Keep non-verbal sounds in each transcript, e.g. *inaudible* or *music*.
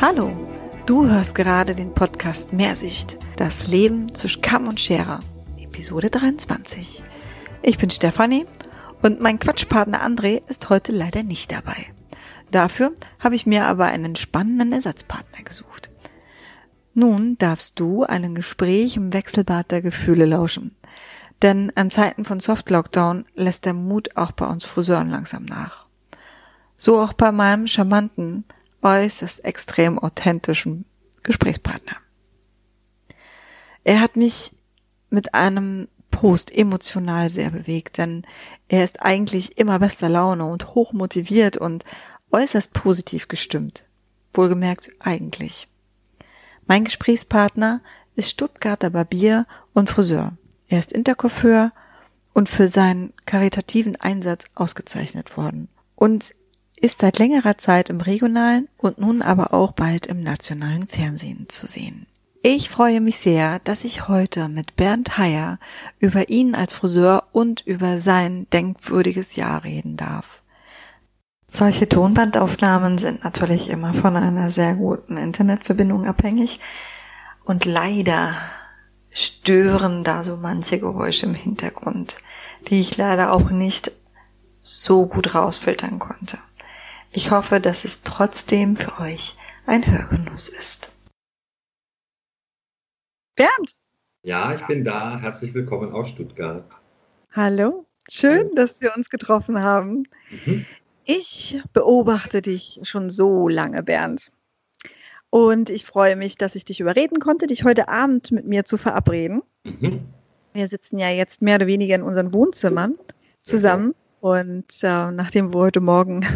Hallo, du hörst gerade den Podcast Mehrsicht, das Leben zwischen Kamm und Schere, Episode 23. Ich bin Stefanie und mein Quatschpartner André ist heute leider nicht dabei. Dafür habe ich mir aber einen spannenden Ersatzpartner gesucht. Nun darfst du einem Gespräch im Wechselbad der Gefühle lauschen. Denn an Zeiten von Soft Lockdown lässt der Mut auch bei uns Friseuren langsam nach. So auch bei meinem charmanten, äußerst extrem authentischen Gesprächspartner. Er hat mich mit einem Post emotional sehr bewegt, denn er ist eigentlich immer bester Laune und hoch motiviert und äußerst positiv gestimmt. Wohlgemerkt eigentlich. Mein Gesprächspartner ist Stuttgarter Barbier und Friseur. Er ist Intercoiffeur und für seinen karitativen Einsatz ausgezeichnet worden. Und ist seit längerer Zeit im regionalen und nun aber auch bald im nationalen Fernsehen zu sehen. Ich freue mich sehr, dass ich heute mit Bernd Heyer über ihn als Friseur und über sein denkwürdiges Jahr reden darf. Solche Tonbandaufnahmen sind natürlich immer von einer sehr guten Internetverbindung abhängig und leider stören da so manche Geräusche im Hintergrund, die ich leider auch nicht so gut rausfiltern konnte. Ich hoffe, dass es trotzdem für euch ein Hörgenuss ist. Bernd! Ja, ich bin da. Herzlich willkommen aus Stuttgart. Hallo, schön, dass wir uns getroffen haben. Mhm. Ich beobachte dich schon so lange, Bernd. Und ich freue mich, dass ich dich überreden konnte, dich heute Abend mit mir zu verabreden. Mhm. Wir sitzen ja jetzt mehr oder weniger in unseren Wohnzimmern zusammen. Und äh, nachdem wir heute Morgen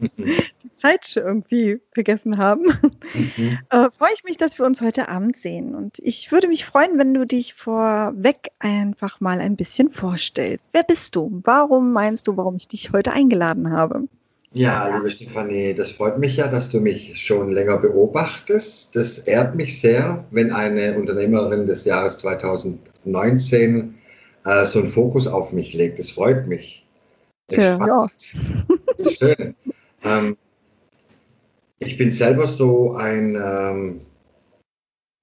*laughs* die Zeit irgendwie vergessen haben, mhm. äh, freue ich mich, dass wir uns heute Abend sehen. Und ich würde mich freuen, wenn du dich vorweg einfach mal ein bisschen vorstellst. Wer bist du? Warum meinst du, warum ich dich heute eingeladen habe? Ja, liebe Stefanie, das freut mich ja, dass du mich schon länger beobachtest. Das ehrt mich sehr, wenn eine Unternehmerin des Jahres 2019 äh, so einen Fokus auf mich legt. Das freut mich. Tja, ja. Schön. Ähm, ich bin selber so ein ähm,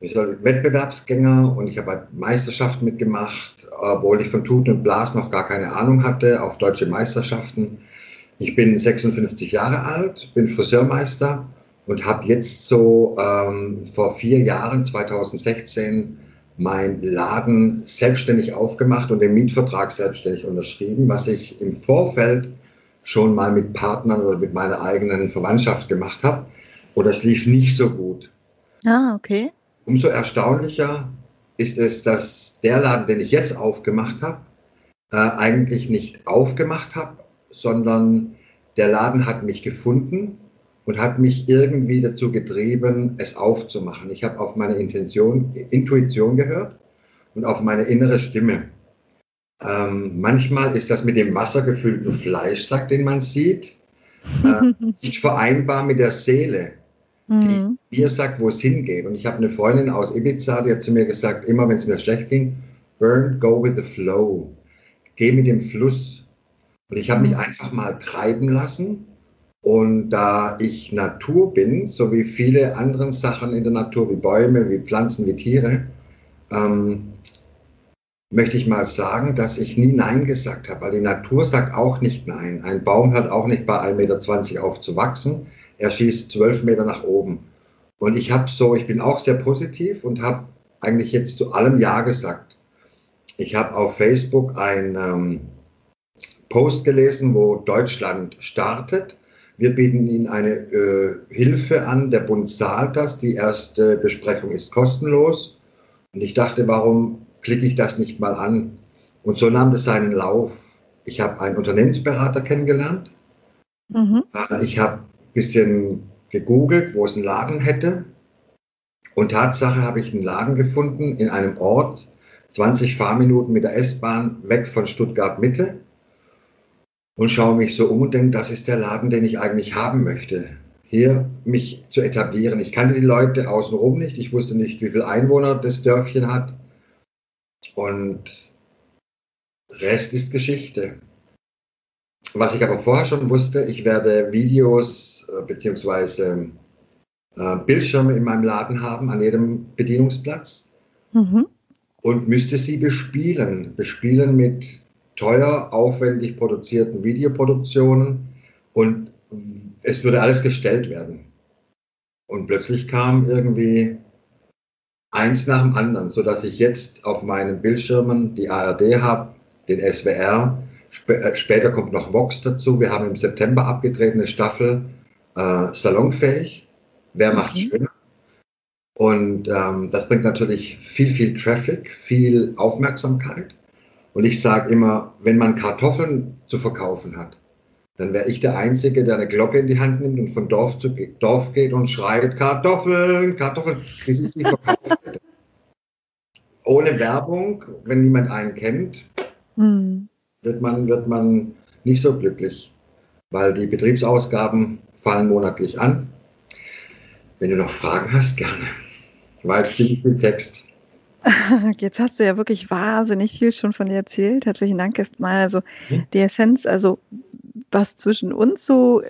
soll, Wettbewerbsgänger und ich habe halt Meisterschaften mitgemacht, obwohl ich von Tuten und Blas noch gar keine Ahnung hatte, auf deutsche Meisterschaften. Ich bin 56 Jahre alt, bin Friseurmeister und habe jetzt so ähm, vor vier Jahren, 2016, mein Laden selbstständig aufgemacht und den Mietvertrag selbstständig unterschrieben, was ich im Vorfeld schon mal mit Partnern oder mit meiner eigenen Verwandtschaft gemacht habe. Und das lief nicht so gut. Ah, okay. Umso erstaunlicher ist es, dass der Laden, den ich jetzt aufgemacht habe, äh, eigentlich nicht aufgemacht habe, sondern der Laden hat mich gefunden und hat mich irgendwie dazu getrieben, es aufzumachen. Ich habe auf meine Intention, Intuition gehört und auf meine innere Stimme. Ähm, manchmal ist das mit dem wassergefüllten Fleischsack, den man sieht, äh, *laughs* nicht vereinbar mit der Seele, die mhm. mir sagt, wo es hingeht. Und ich habe eine Freundin aus Ibiza, die hat zu mir gesagt, immer wenn es mir schlecht ging, burn, go with the flow. Geh mit dem Fluss. Und ich habe mich mhm. einfach mal treiben lassen. Und da ich Natur bin, so wie viele andere Sachen in der Natur, wie Bäume, wie Pflanzen, wie Tiere, ähm, möchte ich mal sagen, dass ich nie Nein gesagt habe, weil die Natur sagt auch nicht Nein. Ein Baum hört auch nicht bei 1,20 Meter auf zu wachsen. Er schießt 12 Meter nach oben. Und ich habe so, ich bin auch sehr positiv und habe eigentlich jetzt zu allem Ja gesagt. Ich habe auf Facebook ein ähm, Post gelesen, wo Deutschland startet. Wir bieten Ihnen eine äh, Hilfe an. Der Bund zahlt das. Die erste Besprechung ist kostenlos. Und ich dachte, warum klicke ich das nicht mal an. Und so nahm das seinen Lauf. Ich habe einen Unternehmensberater kennengelernt. Mhm. Äh, ich habe ein bisschen gegoogelt, wo es einen Laden hätte. Und Tatsache habe ich einen Laden gefunden in einem Ort, 20 Fahrminuten mit der S-Bahn weg von Stuttgart Mitte. Und schaue mich so um und denke, das ist der Laden, den ich eigentlich haben möchte. Hier mich zu etablieren. Ich kannte die Leute außenrum nicht. Ich wusste nicht, wie viele Einwohner das Dörfchen hat. Und Rest ist Geschichte. was ich aber vorher schon wusste, ich werde Videos äh, beziehungsweise äh, Bildschirme in meinem Laden haben an jedem Bedienungsplatz mhm. und müsste sie bespielen. Bespielen mit teuer, aufwendig produzierten Videoproduktionen und es würde alles gestellt werden. Und plötzlich kam irgendwie eins nach dem anderen, sodass ich jetzt auf meinen Bildschirmen die ARD habe, den SWR, sp äh, später kommt noch Vox dazu. Wir haben im September abgedreht eine Staffel äh, salonfähig. Wer macht mhm. schöner? Und ähm, das bringt natürlich viel, viel Traffic, viel Aufmerksamkeit. Und ich sage immer, wenn man Kartoffeln zu verkaufen hat, dann wäre ich der Einzige, der eine Glocke in die Hand nimmt und von Dorf zu Dorf geht und schreit, Kartoffeln, Kartoffeln, bis ich sie verkauft. Ohne Werbung, wenn niemand einen kennt, mhm. wird, man, wird man nicht so glücklich, weil die Betriebsausgaben fallen monatlich an. Wenn du noch Fragen hast, gerne. Ich weiß ziemlich viel Text. *laughs* Jetzt hast du ja wirklich wahnsinnig viel schon von dir erzählt. Herzlichen Dank erstmal. Also hm? die Essenz, also was zwischen uns so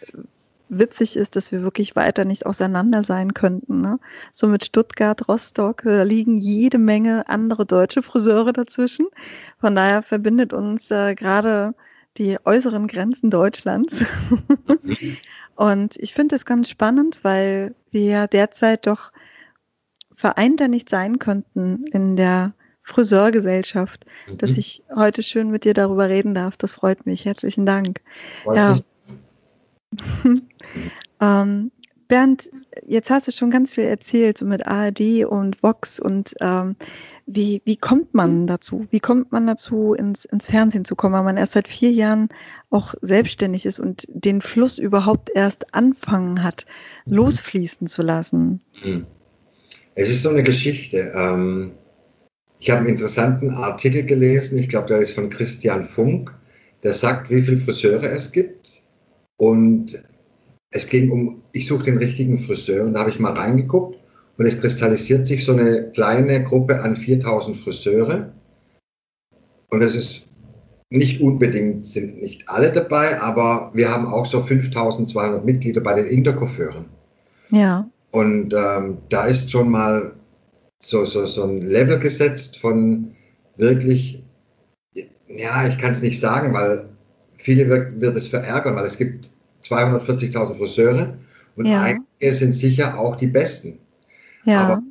witzig ist, dass wir wirklich weiter nicht auseinander sein könnten. Ne? So mit Stuttgart, Rostock, da liegen jede Menge andere deutsche Friseure dazwischen. Von daher verbindet uns äh, gerade die äußeren Grenzen Deutschlands. *laughs* Und ich finde es ganz spannend, weil wir ja derzeit doch vereinter nicht sein könnten in der Friseurgesellschaft, mhm. dass ich heute schön mit dir darüber reden darf. Das freut mich. Herzlichen Dank. Freut ja. *laughs* ähm, Bernd, jetzt hast du schon ganz viel erzählt, so mit ARD und Vox und ähm, wie, wie kommt man dazu? Wie kommt man dazu, ins, ins Fernsehen zu kommen, weil man erst seit vier Jahren auch selbstständig ist und den Fluss überhaupt erst anfangen hat, mhm. losfließen zu lassen? Mhm. Es ist so eine Geschichte. Ähm, ich habe einen interessanten Artikel gelesen, ich glaube, der ist von Christian Funk, der sagt, wie viele Friseure es gibt. Und es ging um, ich suche den richtigen Friseur und da habe ich mal reingeguckt und es kristallisiert sich so eine kleine Gruppe an 4000 Friseure. Und es ist nicht unbedingt, sind nicht alle dabei, aber wir haben auch so 5200 Mitglieder bei den Interkoffeuren. Ja. Und ähm, da ist schon mal so, so, so ein Level gesetzt von wirklich, ja, ich kann es nicht sagen, weil viele wird, wird es verärgern, weil es gibt 240.000 Friseure und ja. einige sind sicher auch die besten. Ja. Aber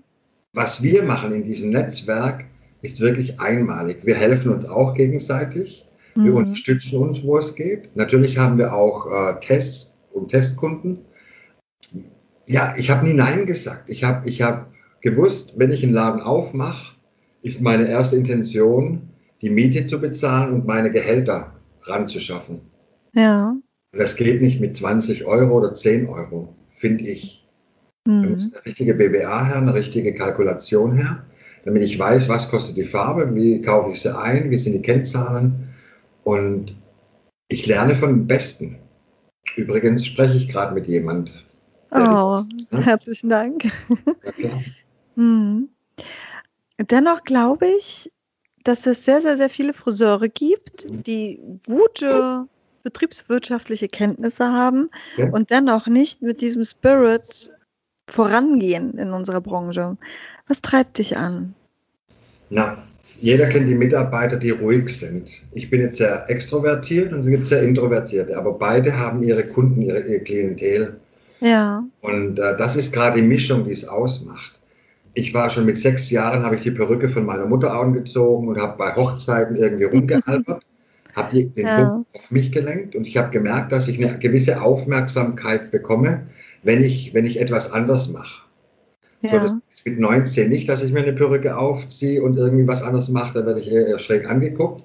was wir machen in diesem Netzwerk ist wirklich einmalig. Wir helfen uns auch gegenseitig. Wir mhm. unterstützen uns, wo es geht. Natürlich haben wir auch äh, Tests und Testkunden ja, ich habe nie Nein gesagt. Ich habe ich hab gewusst, wenn ich einen Laden aufmache, ist meine erste Intention, die Miete zu bezahlen und meine Gehälter ranzuschaffen. Ja. Und das geht nicht mit 20 Euro oder 10 Euro, finde ich. Mhm. Da muss eine richtige BBA her, eine richtige Kalkulation her, damit ich weiß, was kostet die Farbe, wie kaufe ich sie ein, wie sind die Kennzahlen. Und ich lerne von dem Besten. Übrigens spreche ich gerade mit jemand Oh, ne? herzlichen Dank. Ja, *laughs* hm. Dennoch glaube ich, dass es sehr, sehr, sehr viele Friseure gibt, die gute betriebswirtschaftliche Kenntnisse haben ja. und dennoch nicht mit diesem Spirit vorangehen in unserer Branche. Was treibt dich an? Na, jeder kennt die Mitarbeiter, die ruhig sind. Ich bin jetzt sehr extrovertiert und es gibt sehr introvertierte, aber beide haben ihre Kunden, ihre, ihr Klientel. Ja. Und äh, das ist gerade die Mischung, die es ausmacht. Ich war schon mit sechs Jahren, habe ich die Perücke von meiner Mutter angezogen und habe bei Hochzeiten irgendwie rumgealbert, habe den ja. Fokus auf mich gelenkt und ich habe gemerkt, dass ich eine gewisse Aufmerksamkeit bekomme, wenn ich, wenn ich etwas anders mache. Ja. So, das ist mit 19 nicht, dass ich mir eine Perücke aufziehe und irgendwie was anderes mache, da werde ich eher, eher schräg angeguckt.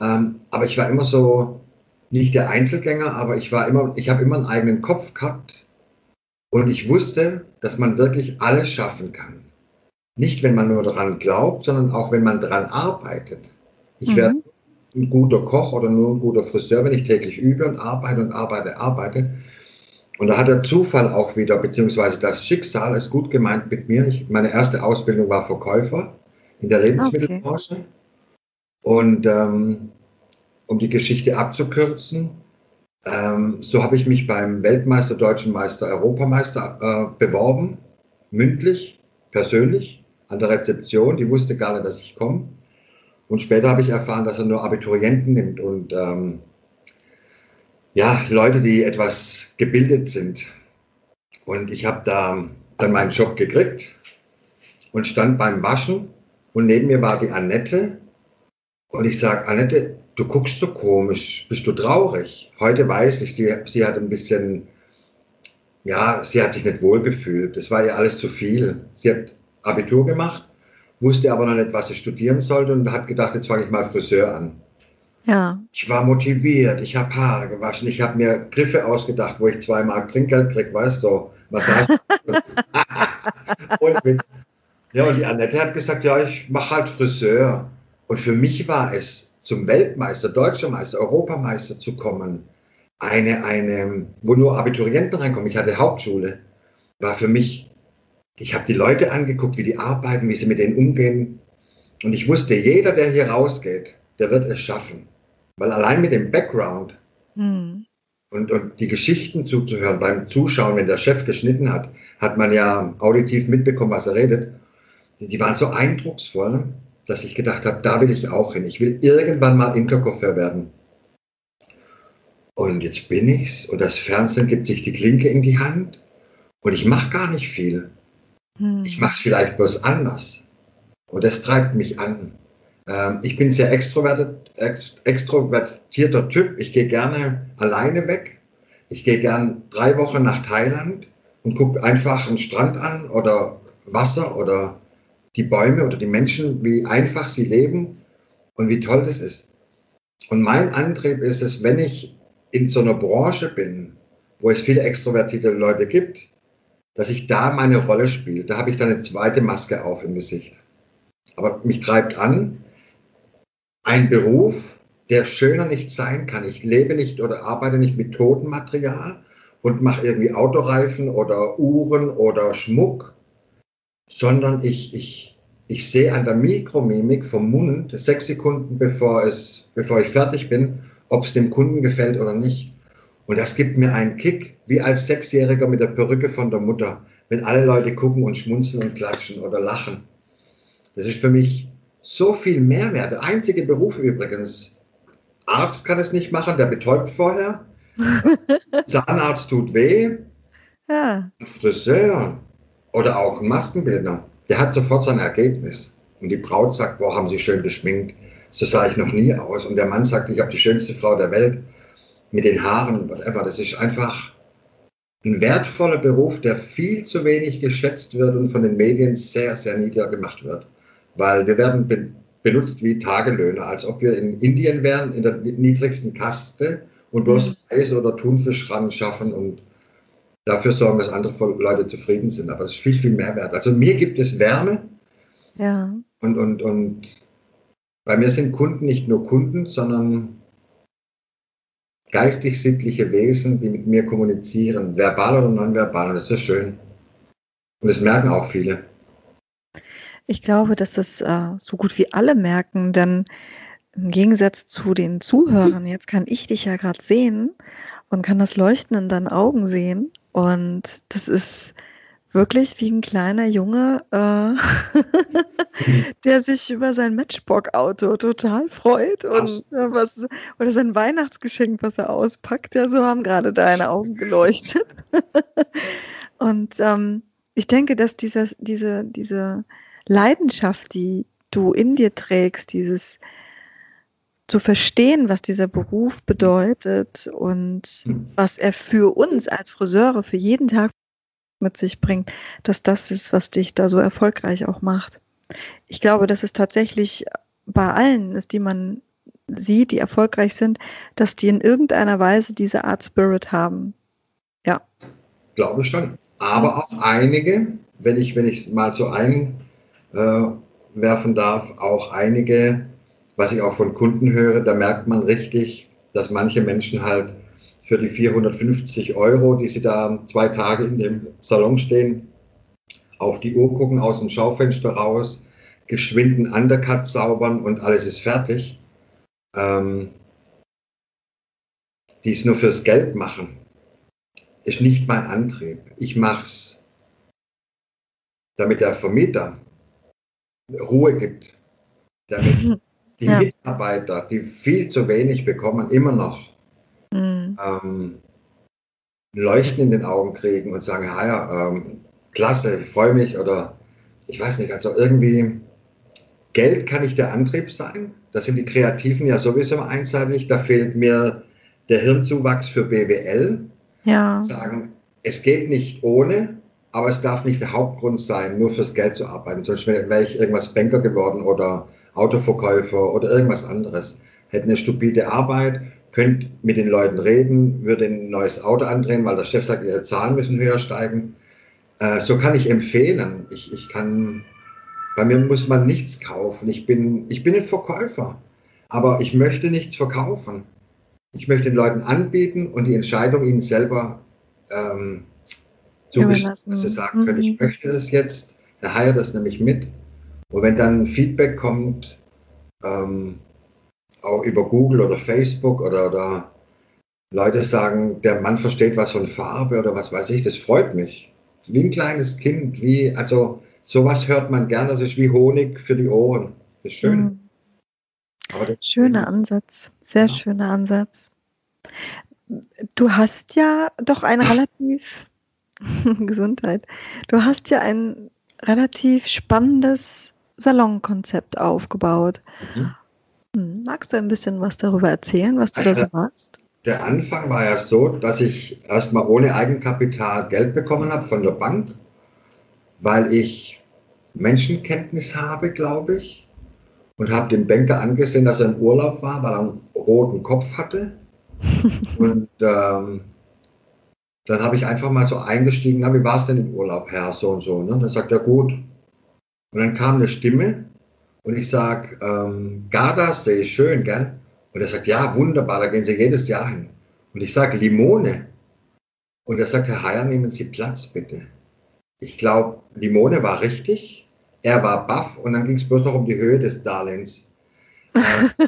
Ähm, aber ich war immer so, nicht der Einzelgänger, aber ich war immer, ich habe immer einen eigenen Kopf gehabt und ich wusste, dass man wirklich alles schaffen kann. Nicht, wenn man nur daran glaubt, sondern auch, wenn man daran arbeitet. Ich mhm. werde ein guter Koch oder nur ein guter Friseur, wenn ich täglich übe und arbeite und arbeite, arbeite. Und da hat der Zufall auch wieder, beziehungsweise das Schicksal ist gut gemeint mit mir. Ich, meine erste Ausbildung war Verkäufer in der Lebensmittelbranche. Okay. Und ähm, um die Geschichte abzukürzen, Ähm, so habe ich mich beim Weltmeister, Deutschen Meister, Europameister äh, beworben, mündlich, persönlich, an der Rezeption. Die wusste gar nicht, dass ich komme. Und später habe ich erfahren, dass er nur Abiturienten nimmt und ähm, ja, Leute, die etwas gebildet sind. Und ich habe da dann meinen Job gekriegt und stand beim Waschen und neben mir war die Annette. Und ich sage, Annette, du guckst so komisch, bist du traurig? Heute weiß ich, sie, sie hat ein bisschen, ja, sie hat sich nicht wohlgefühlt. Das war ihr alles zu viel. Sie hat Abitur gemacht, wusste aber noch nicht, was sie studieren sollte und hat gedacht, jetzt fange ich mal Friseur an. Ja. Ich war motiviert, ich habe Haare gewaschen, ich habe mir Griffe ausgedacht, wo ich zweimal Trinkgeld krieg, weißt du, was heißt und *laughs* mit, Ja, und die Annette hat gesagt, ja, ich mache halt Friseur. Und für mich war es, zum Weltmeister, Deutscher Meister, Europameister zu kommen, eine, eine, wo nur Abiturienten reinkommen, ich hatte Hauptschule, war für mich, ich habe die Leute angeguckt, wie die arbeiten, wie sie mit denen umgehen. Und ich wusste, jeder, der hier rausgeht, der wird es schaffen. Weil allein mit dem Background mhm. und, und die Geschichten zuzuhören beim Zuschauen, wenn der Chef geschnitten hat, hat man ja auditiv mitbekommen, was er redet. Die waren so eindrucksvoll, dass ich gedacht habe, da will ich auch hin. Ich will irgendwann mal Interkoffer werden. Und jetzt bin ich's und das Fernsehen gibt sich die Klinke in die Hand und ich mache gar nicht viel. Hm. Ich mache es vielleicht bloß anders. Und das treibt mich an. Ähm, ich bin sehr extrovertierter Typ. Ich gehe gerne alleine weg. Ich gehe gern drei Wochen nach Thailand und gucke einfach einen Strand an oder Wasser oder die Bäume oder die Menschen, wie einfach sie leben und wie toll das ist. Und mein Antrieb ist es, wenn ich in so einer Branche bin, wo es viele extrovertierte Leute gibt, dass ich da meine Rolle spiele. Da habe ich dann eine zweite Maske auf im Gesicht. Aber mich treibt an, ein Beruf, der schöner nicht sein kann. Ich lebe nicht oder arbeite nicht mit totem Material und mache irgendwie Autoreifen oder Uhren oder Schmuck, sondern ich, ich, ich sehe an der Mikromimik vom Mund sechs Sekunden bevor, es, bevor ich fertig bin, ob es dem Kunden gefällt oder nicht. Und das gibt mir einen Kick, wie als Sechsjähriger mit der Perücke von der Mutter, wenn alle Leute gucken und schmunzeln und klatschen oder lachen. Das ist für mich so viel Mehrwert. Der einzige Beruf übrigens. Arzt kann es nicht machen, der betäubt vorher. *laughs* Zahnarzt tut weh. Ja. Friseur oder auch ein Maskenbildner, der hat sofort sein Ergebnis. Und die Braut sagt, boah, haben Sie schön geschminkt. So sah ich noch nie aus. Und der Mann sagt, ich habe die schönste Frau der Welt mit den Haaren und whatever. Das ist einfach ein wertvoller Beruf, der viel zu wenig geschätzt wird und von den Medien sehr, sehr niedergemacht wird. Weil wir werden be benutzt wie Tagelöhner, als ob wir in Indien wären, in der niedrigsten Kaste und bloß mhm. Reis oder Thunfisch ran schaffen und dafür sorgen, dass andere Leute zufrieden sind. Aber das ist viel, viel mehr wert. Also mir gibt es Wärme. Ja. Und, und, und bei mir sind Kunden nicht nur Kunden, sondern geistig-sittliche Wesen, die mit mir kommunizieren, verbal oder nonverbal. Und das ist schön. Und das merken auch viele. Ich glaube, dass das äh, so gut wie alle merken, denn im Gegensatz zu den Zuhörern, *laughs* jetzt kann ich dich ja gerade sehen und kann das Leuchten in deinen Augen sehen. Und das ist wirklich wie ein kleiner Junge, äh, *laughs* der sich über sein Matchbox-Auto total freut und äh, was oder sein Weihnachtsgeschenk, was er auspackt. Ja, so haben gerade deine Augen geleuchtet. *laughs* und ähm, ich denke, dass dieser, diese, diese Leidenschaft, die du in dir trägst, dieses zu verstehen, was dieser Beruf bedeutet und was er für uns als Friseure für jeden Tag mit sich bringt, dass das ist, was dich da so erfolgreich auch macht. Ich glaube, dass es tatsächlich bei allen ist, die man sieht, die erfolgreich sind, dass die in irgendeiner Weise diese Art Spirit haben. Ja. Glaube schon. Aber auch einige, wenn ich, wenn ich mal so einwerfen darf, auch einige, was ich auch von Kunden höre, da merkt man richtig, dass manche Menschen halt für die 450 Euro, die sie da zwei Tage in dem Salon stehen, auf die Uhr gucken, aus dem Schaufenster raus, geschwinden Undercut saubern und alles ist fertig. Ähm, die es nur fürs Geld machen, ist nicht mein Antrieb. Ich mache es, damit der Vermieter Ruhe gibt, damit *laughs* die ja. Mitarbeiter, die viel zu wenig bekommen, immer noch mhm. ähm, Leuchten in den Augen kriegen und sagen, ja, ähm, klasse, ich freue mich oder ich weiß nicht, also irgendwie Geld kann nicht der Antrieb sein. Das sind die Kreativen ja sowieso einseitig. Da fehlt mir der Hirnzuwachs für BWL. Ja. Sagen, es geht nicht ohne, aber es darf nicht der Hauptgrund sein, nur fürs Geld zu arbeiten. Sonst wäre ich irgendwas Banker geworden oder Autoverkäufer oder irgendwas anderes. Hätte eine stupide Arbeit, könnte mit den Leuten reden, würde ein neues Auto andrehen, weil der Chef sagt, ihre Zahlen müssen höher steigen. Äh, so kann ich empfehlen. Ich, ich kann bei mir muss man nichts kaufen. Ich bin, ich bin ein Verkäufer, aber ich möchte nichts verkaufen. Ich möchte den Leuten anbieten und die Entscheidung ihnen selber ähm, zugestimmt, dass sie sagen können, mhm. ich möchte das jetzt, der Haier das nämlich mit. Und wenn dann Feedback kommt, ähm, auch über Google oder Facebook oder, oder Leute sagen, der Mann versteht was von Farbe oder was weiß ich, das freut mich. Wie ein kleines Kind, wie, also sowas hört man gerne, das ist wie Honig für die Ohren. Das ist schön. Mhm. schöner Ansatz, sehr ja. schöner Ansatz. Du hast ja doch ein *laughs* relativ *laughs* Gesundheit. Du hast ja ein relativ spannendes Salonkonzept aufgebaut. Mhm. Hm, magst du ein bisschen was darüber erzählen, was du also, da so machst? Der Anfang war ja so, dass ich erstmal ohne Eigenkapital Geld bekommen habe von der Bank, weil ich Menschenkenntnis habe, glaube ich, und habe dem Banker angesehen, dass er im Urlaub war, weil er einen roten Kopf hatte. *laughs* und ähm, dann habe ich einfach mal so eingestiegen, na, wie war es denn im Urlaub, Herr, so und so. Ne? Und dann sagt er, gut. Und dann kam eine Stimme und ich sage, ähm, Gardasee, schön, gell? Und er sagt, ja, wunderbar, da gehen Sie jedes Jahr hin. Und ich sage, Limone. Und er sagt, Herr Heyer, nehmen Sie Platz, bitte. Ich glaube, Limone war richtig. Er war baff und dann ging es bloß noch um die Höhe des Darlehens. Äh,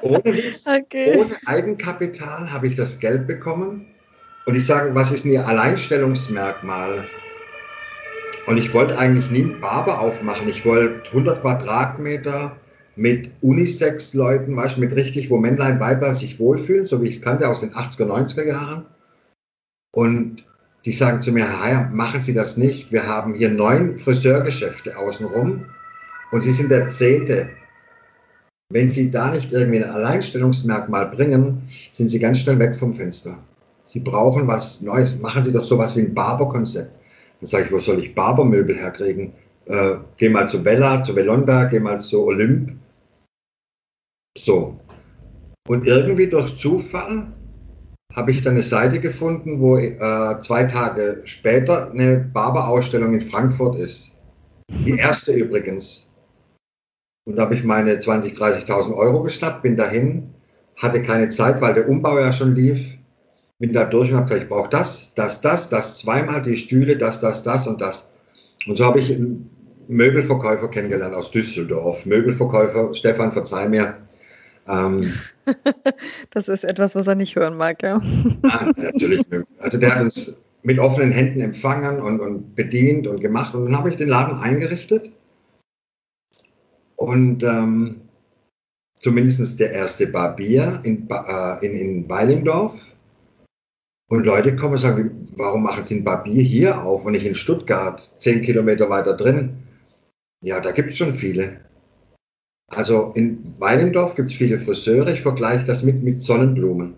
ohne, Witz, *laughs* okay. ohne Eigenkapital habe ich das Geld bekommen. Und ich sage, was ist denn Ihr Alleinstellungsmerkmal? Und ich wollte eigentlich nie einen Barber aufmachen. Ich wollte 100 Quadratmeter mit Unisex-Leuten, weißt, mit richtig, wo Männlein, Weiblein sich wohlfühlen, so wie ich es kannte aus den 80er, 90er Jahren. Und die sagen zu mir, Herr Heyer, machen Sie das nicht. Wir haben hier neun Friseurgeschäfte außenrum und Sie sind der zehnte. Wenn Sie da nicht irgendwie ein Alleinstellungsmerkmal bringen, sind Sie ganz schnell weg vom Fenster. Sie brauchen was Neues. Machen Sie doch sowas wie ein Barberkonzept. Dann sage ich, wo soll ich Barbermöbel herkriegen? Äh, geh mal zu Vella, zu Velonda, geh mal zu Olymp. So. Und irgendwie durch Zufall habe ich dann eine Seite gefunden, wo äh, zwei Tage später eine Barberausstellung in Frankfurt ist. Die erste übrigens. Und da habe ich meine 20.000, 30.000 Euro geschnappt, bin dahin, hatte keine Zeit, weil der Umbau ja schon lief. Bin da durch und habe gesagt, ich brauche das, das, das, das, zweimal die Stühle, das, das, das und das. Und so habe ich einen Möbelverkäufer kennengelernt aus Düsseldorf. Möbelverkäufer, Stefan, verzeih mir, ähm, *laughs* das ist etwas, was er nicht hören mag, ja. ja *laughs* natürlich. Also der hat uns mit offenen Händen empfangen und, und bedient und gemacht. Und dann habe ich den Laden eingerichtet. Und ähm, zumindest der erste Barbier in, äh, in, in Weilendorf. Und Leute kommen und sagen, warum machen Sie ein Barbier hier auf und nicht in Stuttgart, zehn Kilometer weiter drin? Ja, da gibt es schon viele. Also in Weinendorf gibt es viele Friseure. Ich vergleiche das mit, mit Sonnenblumen.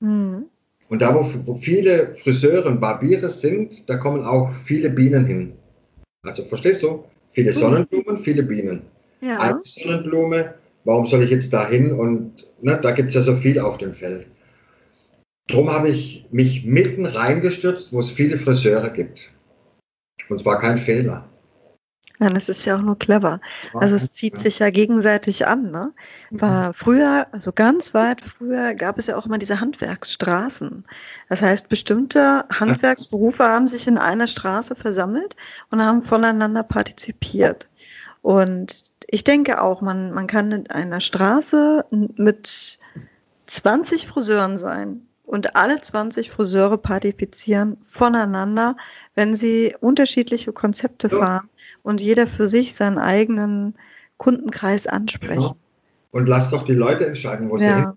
Mhm. Und da, wo, wo, viele Friseure und Barbiere sind, da kommen auch viele Bienen hin. Also verstehst du? Viele mhm. Sonnenblumen, viele Bienen. Ja. Eine Sonnenblume, warum soll ich jetzt da hin? Und ne, da gibt es ja so viel auf dem Feld. Darum habe ich mich mitten reingestürzt, wo es viele Friseure gibt. Und zwar kein Fehler. Ja, das ist ja auch nur clever. Also es zieht sich ja gegenseitig an. Ne? Mhm. War früher, also ganz weit früher, gab es ja auch immer diese Handwerksstraßen. Das heißt, bestimmte Handwerksberufe haben sich in einer Straße versammelt und haben voneinander partizipiert. Und ich denke auch, man, man kann in einer Straße mit 20 Friseuren sein und alle 20 Friseure partizipieren voneinander, wenn sie unterschiedliche Konzepte ja. fahren und jeder für sich seinen eigenen Kundenkreis ansprechen. Ja. Und lass doch die Leute entscheiden, wo ja. sie hin.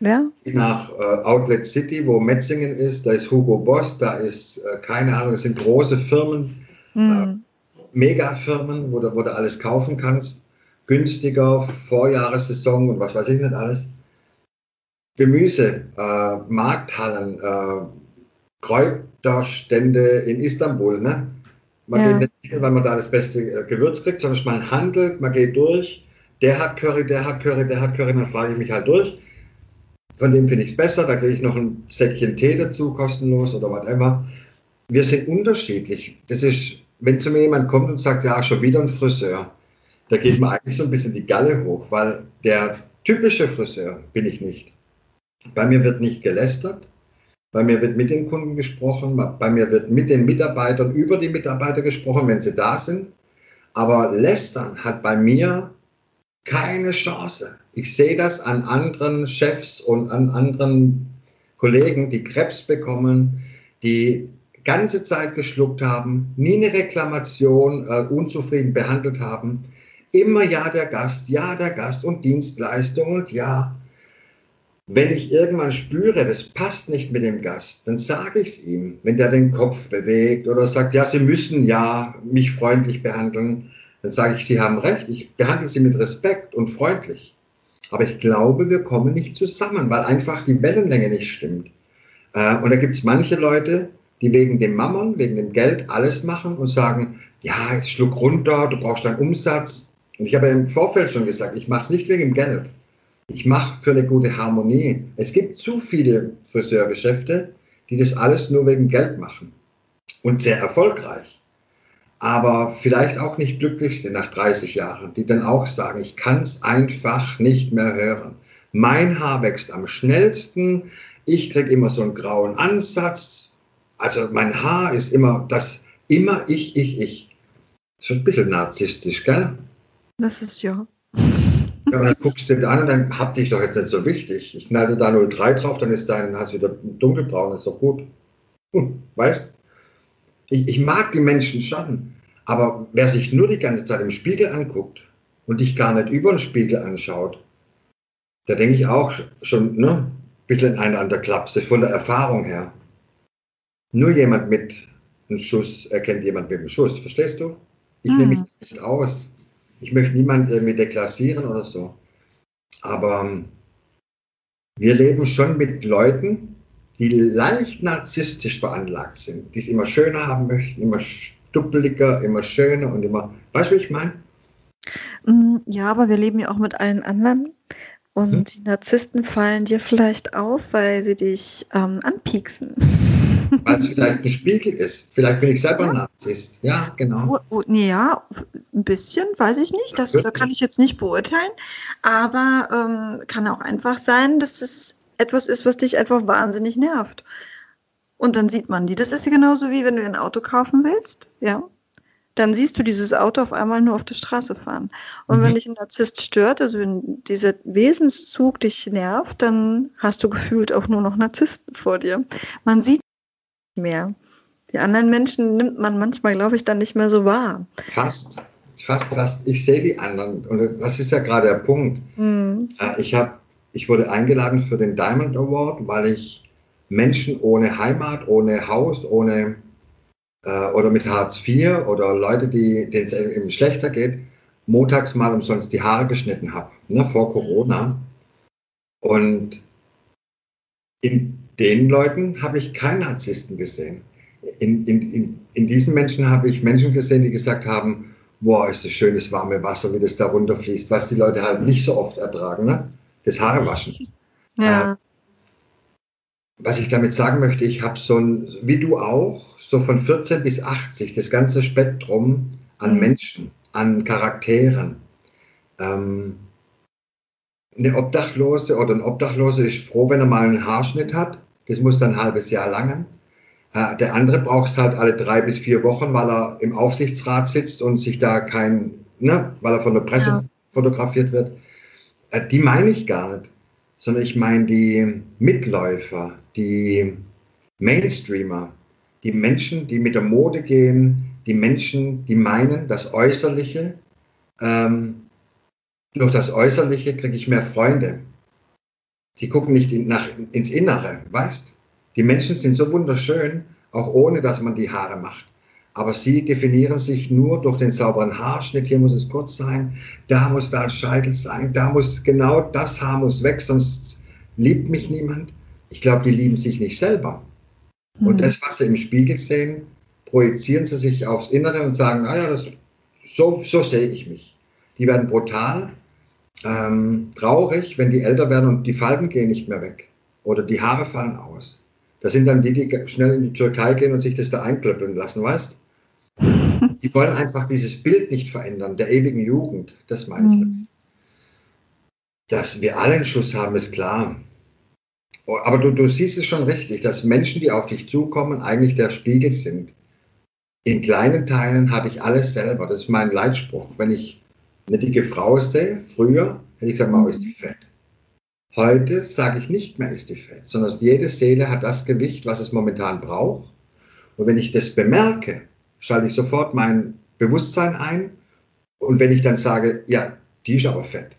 Ja. Nach äh, Outlet City, wo Metzingen ist, da ist Hugo Boss, da ist, äh, keine Ahnung, das sind große Firmen, mhm. äh, Megafirmen, wo du, wo du alles kaufen kannst, günstiger, Vorjahressaison und was weiß ich nicht alles. Gemüse, äh, Markthallen, äh, Kräuterstände in Istanbul. Ne? Man ja. geht nicht hin, weil man da das beste äh, Gewürz kriegt, sondern man handelt, man geht durch. Der hat Curry, der hat Curry, der hat Curry, dann frage ich mich halt durch. Von dem finde ich es besser, da kriege ich noch ein Säckchen Tee dazu, kostenlos oder whatever. Wir sind unterschiedlich. Das ist, wenn zu mir jemand kommt und sagt, ja, schon wieder ein Friseur, da geht mir eigentlich so ein bisschen die Galle hoch, weil der typische Friseur bin ich nicht. Bei mir wird nicht gelästert, bei mir wird mit den Kunden gesprochen, bei mir wird mit den Mitarbeitern über die Mitarbeiter gesprochen, wenn sie da sind. Aber lästern hat bei mir keine Chance. Ich sehe das an anderen Chefs und an anderen Kollegen, die Krebs bekommen, die ganze Zeit geschluckt haben, nie eine Reklamation äh, unzufrieden behandelt haben. Immer ja der Gast, ja der Gast und Dienstleistung und ja. Wenn ich irgendwann spüre, das passt nicht mit dem Gast, dann sage ich es ihm, wenn der den Kopf bewegt oder sagt, ja, Sie müssen ja mich freundlich behandeln, dann sage ich, Sie haben recht, ich behandle Sie mit Respekt und freundlich. Aber ich glaube, wir kommen nicht zusammen, weil einfach die Wellenlänge nicht stimmt. Äh, und da gibt es manche Leute, die wegen dem Mammon, wegen dem Geld alles machen und sagen, ja, ich schluck runter, du brauchst deinen Umsatz. Und ich habe im Vorfeld schon gesagt, ich mache es nicht wegen dem Geld. Ich mache für eine gute Harmonie. Es gibt zu viele Friseurgeschäfte, die das alles nur wegen Geld machen und sehr erfolgreich, aber vielleicht auch nicht glücklich sind nach 30 Jahren, die dann auch sagen, ich kann es einfach nicht mehr hören. Mein Haar wächst am schnellsten, ich kriege immer so einen grauen Ansatz, also mein Haar ist immer das, immer ich, ich, ich. Schon ein bisschen narzisstisch, gell? Das ist ja. Ja, und dann guckst du dir an und dann hab dich doch jetzt nicht so wichtig. Ich knall da 03 drauf, dann ist dein, hast du wieder dunkelbraun, ist doch gut. Hm, weißt? Ich, ich mag die Menschen schon, aber wer sich nur die ganze Zeit im Spiegel anguckt und dich gar nicht über den Spiegel anschaut, da denke ich auch schon, ne, ein bisschen eine an der Klapse von der Erfahrung her. Nur jemand mit einem Schuss erkennt jemand mit einem Schuss, verstehst du? Ich hm. nehme mich nicht aus. Ich möchte niemand irgendwie deklassieren oder so. Aber ähm, wir leben schon mit Leuten, die leicht narzisstisch veranlagt sind, die es immer schöner haben möchten, immer stuppeliger, immer schöner und immer. Weißt du, wie ich meine? Mm, ja, aber wir leben ja auch mit allen anderen. Und hm? die Narzissten fallen dir vielleicht auf, weil sie dich ähm, anpieksen. *laughs* Weil es vielleicht ein Spiegel ist. Vielleicht bin ich selber ein Narzisst. Ja, genau. Oh, oh, ja, ein bisschen, weiß ich nicht. Das, das kann ich jetzt nicht beurteilen. Aber ähm, kann auch einfach sein, dass es etwas ist, was dich einfach wahnsinnig nervt. Und dann sieht man die. Das ist ja genauso wie wenn du ein Auto kaufen willst. Ja dann siehst du dieses Auto auf einmal nur auf der Straße fahren. Und mhm. wenn dich ein Narzisst stört, also wenn dieser Wesenszug dich nervt, dann hast du gefühlt auch nur noch Narzissten vor dir. Man sieht mehr. Die anderen Menschen nimmt man manchmal, glaube ich, dann nicht mehr so wahr. Fast, fast, fast. Ich sehe die anderen. Und das ist ja gerade der Punkt. Mhm. Äh, ich, hab, ich wurde eingeladen für den Diamond Award, weil ich Menschen ohne Heimat, ohne Haus, ohne äh, oder mit Hartz IV oder Leute, die denen es eben schlechter geht, montags mal umsonst die Haare geschnitten habe, ne, vor Corona. Und in den Leuten habe ich keinen Narzissten gesehen. In, in, in, in diesen Menschen habe ich Menschen gesehen, die gesagt haben, boah, ist das schönes warme Wasser, wie das da runterfließt, was die Leute halt nicht so oft ertragen, ne? das Haarewaschen. Ja. Äh, was ich damit sagen möchte, ich habe so ein, wie du auch, so von 14 bis 80, das ganze Spektrum an mhm. Menschen, an Charakteren. Ähm, eine Obdachlose oder ein Obdachlose ist froh, wenn er mal einen Haarschnitt hat. Das muss dann ein halbes Jahr langen. Äh, der andere braucht es halt alle drei bis vier Wochen, weil er im Aufsichtsrat sitzt und sich da kein, ne, weil er von der Presse ja. fotografiert wird. Äh, die meine ich gar nicht sondern ich meine die Mitläufer, die Mainstreamer, die Menschen, die mit der Mode gehen, die Menschen, die meinen, das Äußerliche, ähm, durch das Äußerliche kriege ich mehr Freunde. Die gucken nicht in, nach, ins Innere, weißt? Die Menschen sind so wunderschön, auch ohne dass man die Haare macht. Aber sie definieren sich nur durch den sauberen Haarschnitt. Hier muss es kurz sein, da muss da ein Scheitel sein, da muss genau das Haar muss weg, sonst liebt mich niemand. Ich glaube, die lieben sich nicht selber. Mhm. Und das, was sie im Spiegel sehen, projizieren sie sich aufs Innere und sagen, naja, das, so, so sehe ich mich. Die werden brutal, ähm, traurig, wenn die älter werden und die Falten gehen nicht mehr weg oder die Haare fallen aus. Das sind dann die, die schnell in die Türkei gehen und sich das da einklöppeln lassen, weißt? *laughs* Die wollen einfach dieses Bild nicht verändern, der ewigen Jugend. Das meine ich. Mhm. Dass wir alle einen Schuss haben, ist klar. Oh, aber du, du siehst es schon richtig, dass Menschen, die auf dich zukommen, eigentlich der Spiegel sind. In kleinen Teilen habe ich alles selber. Das ist mein Leitspruch. Wenn ich eine dicke Frau sehe, früher hätte ich gesagt, Mama, ist die fett. Heute sage ich nicht mehr, ist die fett, sondern jede Seele hat das Gewicht, was es momentan braucht. Und wenn ich das bemerke, schalte ich sofort mein Bewusstsein ein. Und wenn ich dann sage, ja, die ist aber fett,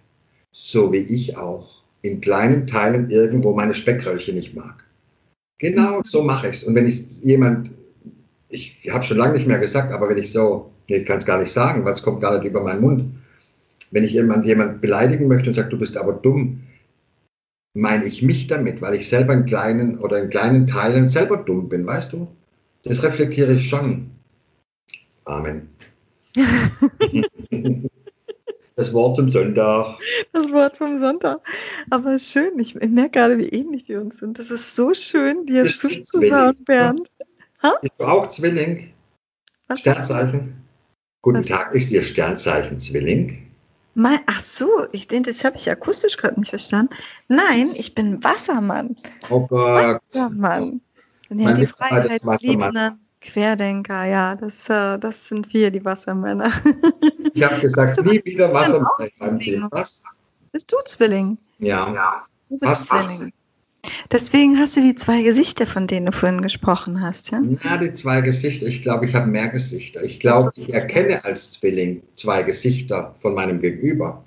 so wie ich auch in kleinen Teilen irgendwo meine Speckröllchen nicht mag. Genau so mache ich es. Und wenn ich jemand, ich habe schon lange nicht mehr gesagt, aber wenn ich so, nee, ich kann es gar nicht sagen, weil es kommt gar nicht über meinen Mund. Wenn ich jemand, jemand beleidigen möchte und sagt, du bist aber dumm, meine ich mich damit, weil ich selber in kleinen oder in kleinen Teilen selber dumm bin, weißt du? Das reflektiere ich schon. Amen. *laughs* das Wort zum Sonntag. Das Wort vom Sonntag. Aber schön, ich, ich merke gerade, wie ähnlich wir uns sind. Das ist so schön, dir zuzuhören, Bernd. Ha? Bist du auch Zwilling? Was Sternzeichen? Guten Was? Tag, ist Ihr Sternzeichen Zwilling? Mein, ach so, ich denke, das habe ich akustisch gerade nicht verstanden. Nein, ich bin Wassermann. Oh Gott. Wassermann. Wenn ja, die Freiheitsliebenden, Querdenker, ja, das, äh, das sind wir, die Wassermänner. Ich habe gesagt, nie wieder Wassermann. Was? Bist du Zwilling? Ja. ja. Du bist Was? Zwilling. Deswegen hast du die zwei Gesichter, von denen du vorhin gesprochen hast, ja? Ja, die zwei Gesichter. Ich glaube, ich habe mehr Gesichter. Ich glaube, ich erkenne als Zwilling zwei Gesichter von meinem Gegenüber.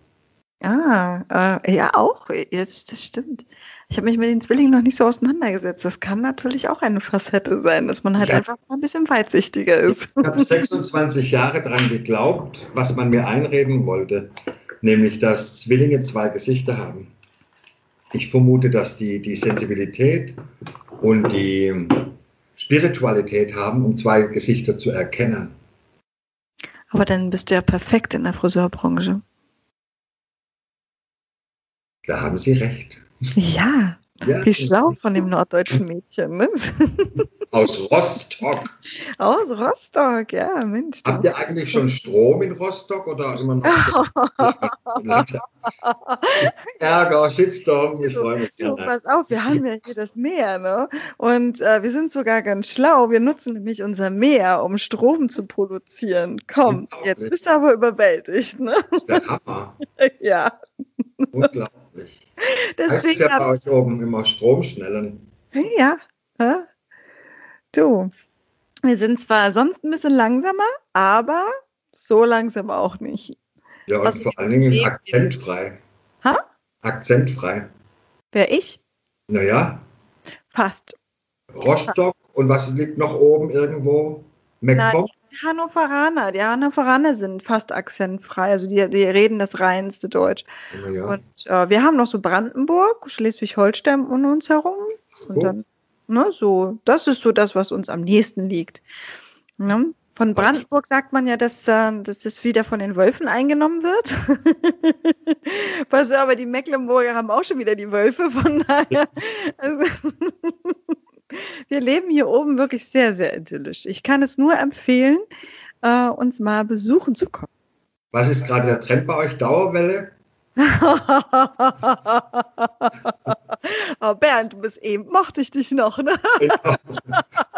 Ah, äh, ja, auch. Jetzt, das stimmt. Ich habe mich mit den Zwillingen noch nicht so auseinandergesetzt. Das kann natürlich auch eine Facette sein, dass man halt ja. einfach mal ein bisschen weitsichtiger ist. Ich habe 26 Jahre daran geglaubt, was man mir einreden wollte, nämlich dass Zwillinge zwei Gesichter haben. Ich vermute, dass die die Sensibilität und die Spiritualität haben, um zwei Gesichter zu erkennen. Aber dann bist du ja perfekt in der Friseurbranche. Da haben Sie recht. Ja, ja, Wie schlau von dem norddeutschen Mädchen. Ne? *laughs* *laughs* Aus Rostock. Aus Rostock, ja, Mensch. Habt ihr eigentlich schon Strom in Rostock oder immer noch? *laughs* Ärger, Shitstorm, ich freue mich. Du, pass auf, wir haben ja hier das Meer, ne? Und äh, wir sind sogar ganz schlau. Wir nutzen nämlich unser Meer, um Strom zu produzieren. Komm, jetzt bist du aber überwältigt, ne? Das ist der Hammer. ja. Unglaublich. *laughs* Deswegen heißt es ja bei euch oben immer Stromschnellen. Ja, du. Wir sind zwar sonst ein bisschen langsamer, aber so langsam auch nicht. Ja, und Was vor allen Dingen akzentfrei. Ha? Akzentfrei. Wer ich? Naja. Fast. Rostock und was liegt noch oben irgendwo? MacPom? Die Hannoveraner, die Hannoveraner sind fast akzentfrei, also die, die reden das reinste Deutsch. Ja. Und äh, wir haben noch so Brandenburg, Schleswig-Holstein um uns herum. Und oh. dann, ne, so, das ist so das, was uns am nächsten liegt. Ne? Von Brandenburg sagt man ja, dass, äh, dass das wieder von den Wölfen eingenommen wird. *laughs* Was aber die Mecklenburger haben auch schon wieder die Wölfe, von daher. *laughs* Also wir leben hier oben wirklich sehr, sehr idyllisch. Ich kann es nur empfehlen, äh, uns mal besuchen zu kommen. Was ist gerade der Trend bei euch? Dauerwelle? *laughs* oh, Bernd, du bist eben, mochte ich dich noch, ne?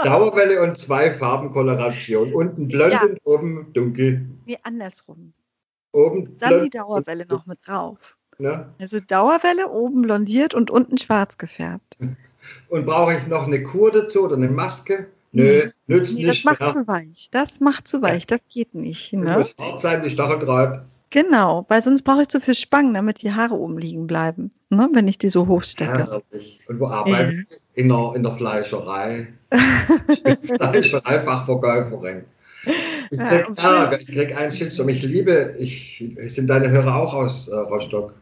Dauerwelle und zwei Farbenkoloration. Unten blond ja. und oben dunkel. Nee, andersrum. Oben Dann die Dauerwelle noch mit drauf. Ne? Also Dauerwelle, oben blondiert und unten schwarz gefärbt. *laughs* Und brauche ich noch eine Kur dazu oder eine Maske? Nö, nee, nützt nee, nicht. Das macht ja. zu weich. Das macht zu weich. Das geht nicht. Ne? Das muss hart sein wie Stacheldraht. Genau, weil sonst brauche ich zu viel Spangen, damit die Haare oben liegen bleiben, ne, wenn ich die so hochstecke. Ja, und wo arbeite ich? In der, in der Fleischerei. *laughs* ich bin Fleischerei-Fachverkäuferin. Ich krieg ja, Ärger, ich krieg einen Shitstorm. Ich liebe, ich, sind deine Hörer auch aus äh, Rostock?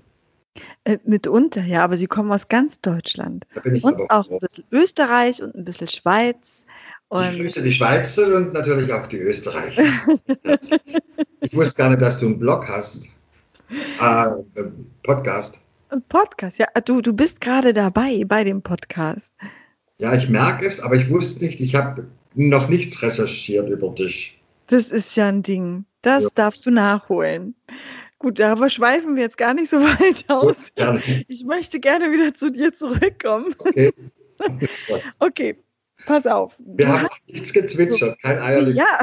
Äh, mitunter, ja, aber sie kommen aus ganz Deutschland. Da bin ich und auch ein bisschen Österreich und ein bisschen Schweiz. Und ich grüße die Schweizer und natürlich auch die Österreicher. *laughs* ich wusste gar nicht, dass du einen Blog hast. Äh, Podcast. Ein Podcast, ja. Du, du bist gerade dabei bei dem Podcast. Ja, ich merke es, aber ich wusste nicht, ich habe noch nichts recherchiert über dich. Das ist ja ein Ding. Das ja. darfst du nachholen. Gut, darüber schweifen wir jetzt gar nicht so *laughs* weit aus. Gut, ich möchte gerne wieder zu dir zurückkommen. Okay. *laughs* okay. Pass auf. Wir haben nichts gezwitschert, kein Eierlich. Ja.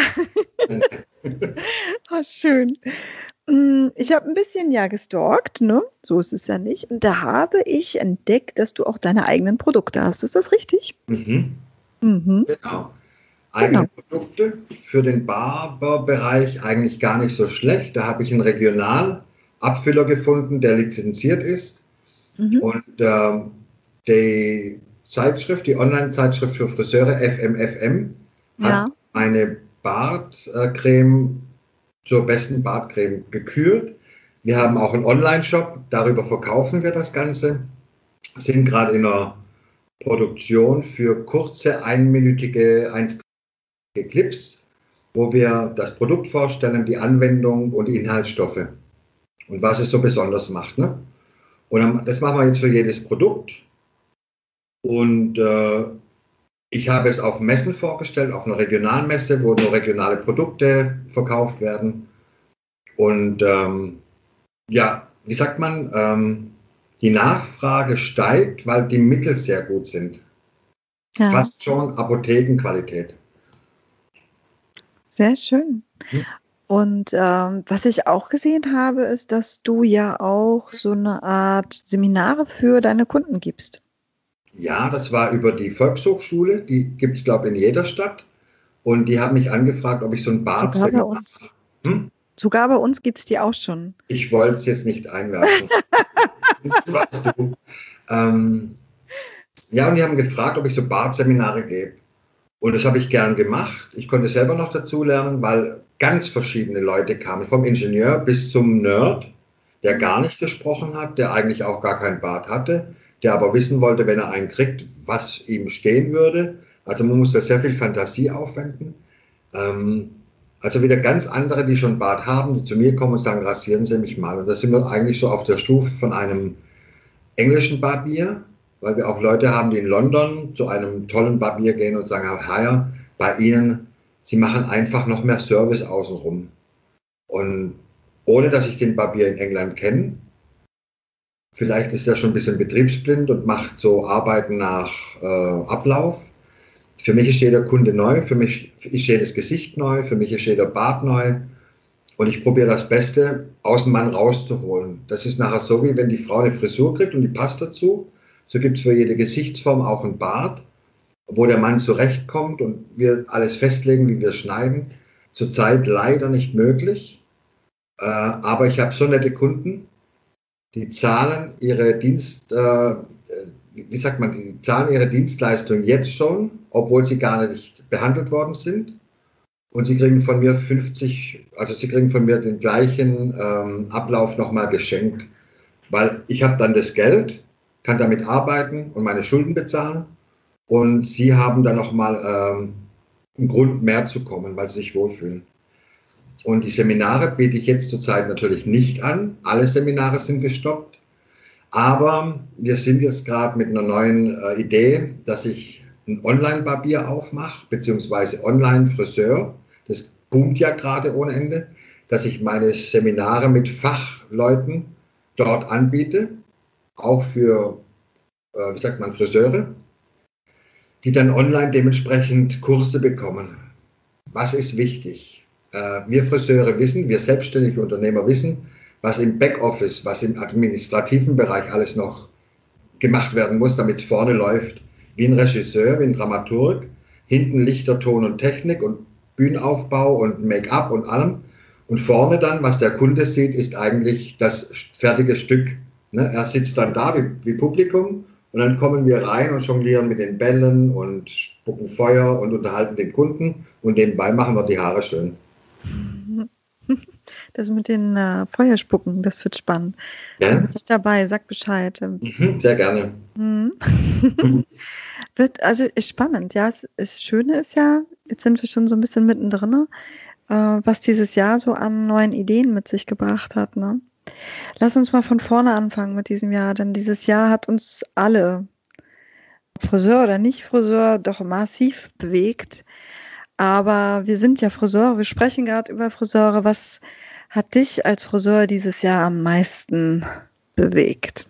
oh, *laughs* schön. Mm, ich habe ein bisschen ja gestalkt, ne? So ist es ja nicht. Und da habe ich entdeckt, dass du auch deine eigenen Produkte hast. Ist das richtig? Mhm. Mhm. Genau. Eigene genau. Produkte für den Barberbereich eigentlich gar nicht so schlecht. Da habe ich einen Regionalabfüller gefunden, der lizenziert ist. Mhm. Und äh, die Zeitschrift, die Online-Zeitschrift für Friseure FMFM, ja. hat eine Bartcreme zur besten Bartcreme gekürt. Wir haben auch einen Online-Shop, darüber verkaufen wir das Ganze. Sind gerade in einer Produktion für kurze, einminütige, Clips, wo wir das Produkt vorstellen, die Anwendung und die Inhaltsstoffe und was es so besonders macht. Ne? Und das machen wir jetzt für jedes Produkt. Und äh, ich habe es auf Messen vorgestellt, auf einer Regionalmesse, wo nur regionale Produkte verkauft werden. Und ähm, ja, wie sagt man, ähm, die Nachfrage steigt, weil die Mittel sehr gut sind. Ja. Fast schon Apothekenqualität. Sehr schön. Und ähm, was ich auch gesehen habe, ist, dass du ja auch so eine Art Seminare für deine Kunden gibst. Ja, das war über die Volkshochschule, die gibt es, glaube ich, in jeder Stadt. Und die haben mich angefragt, ob ich so ein Bad Sogar bei uns, hm? Sogar bei uns gibt es die auch schon. Ich wollte es jetzt nicht einwerfen. *laughs* das weißt du. Ähm, ja, und die haben gefragt, ob ich so Bartseminare gebe. Und das habe ich gern gemacht. Ich konnte selber noch dazu lernen, weil ganz verschiedene Leute kamen, vom Ingenieur bis zum Nerd, der gar nicht gesprochen hat, der eigentlich auch gar kein Bart hatte der aber wissen wollte, wenn er einen kriegt, was ihm stehen würde. Also man muss da sehr viel Fantasie aufwenden. Ähm, also wieder ganz andere, die schon Bart haben, die zu mir kommen und sagen, rasieren Sie mich mal. Und da sind wir eigentlich so auf der Stufe von einem englischen Barbier, weil wir auch Leute haben, die in London zu einem tollen Barbier gehen und sagen, Herr bei Ihnen, Sie machen einfach noch mehr Service außenrum. Und ohne dass ich den Barbier in England kenne, Vielleicht ist er schon ein bisschen betriebsblind und macht so Arbeiten nach äh, Ablauf. Für mich ist jeder Kunde neu, für mich ist jedes Gesicht neu, für mich ist jeder Bart neu. Und ich probiere das Beste aus dem Mann rauszuholen. Das ist nachher so, wie wenn die Frau eine Frisur kriegt und die passt dazu. So gibt es für jede Gesichtsform auch ein Bart, wo der Mann zurechtkommt und wir alles festlegen, wie wir schneiden. Zurzeit leider nicht möglich. Äh, aber ich habe so nette Kunden, die zahlen ihre Dienst, äh, wie sagt man, die zahlen ihre Dienstleistung jetzt schon, obwohl sie gar nicht behandelt worden sind. Und sie kriegen von mir 50, also sie kriegen von mir den gleichen ähm, Ablauf nochmal geschenkt, weil ich habe dann das Geld, kann damit arbeiten und meine Schulden bezahlen. Und sie haben dann nochmal ähm, einen Grund mehr zu kommen, weil sie sich wohlfühlen. Und die Seminare biete ich jetzt zurzeit natürlich nicht an. Alle Seminare sind gestoppt. Aber wir sind jetzt gerade mit einer neuen äh, Idee, dass ich ein Online-Barbier aufmache, beziehungsweise Online-Friseur. Das boomt ja gerade ohne Ende, dass ich meine Seminare mit Fachleuten dort anbiete, auch für, äh, wie sagt man, Friseure, die dann online dementsprechend Kurse bekommen. Was ist wichtig? Äh, wir Friseure wissen, wir selbstständige Unternehmer wissen, was im Backoffice, was im administrativen Bereich alles noch gemacht werden muss, damit es vorne läuft, wie ein Regisseur, wie ein Dramaturg, hinten Lichter, Ton und Technik und Bühnenaufbau und Make-up und allem. Und vorne dann, was der Kunde sieht, ist eigentlich das fertige Stück. Ne? Er sitzt dann da wie, wie Publikum und dann kommen wir rein und jonglieren mit den Bällen und spucken Feuer und unterhalten den Kunden und nebenbei machen wir die Haare schön. *laughs* Das mit den äh, Feuerspucken, das wird spannend. Ja? Bin ich dabei, sag Bescheid. Mhm, sehr gerne. Mhm. *laughs* wird, also ist spannend, ja. Das Schöne ist ja, jetzt sind wir schon so ein bisschen mittendrin, äh, was dieses Jahr so an neuen Ideen mit sich gebracht hat. Ne? Lass uns mal von vorne anfangen mit diesem Jahr, denn dieses Jahr hat uns alle, Friseur oder nicht Friseur, doch massiv bewegt. Aber wir sind ja Friseure, wir sprechen gerade über Friseure. Was hat dich als Friseur dieses Jahr am meisten bewegt?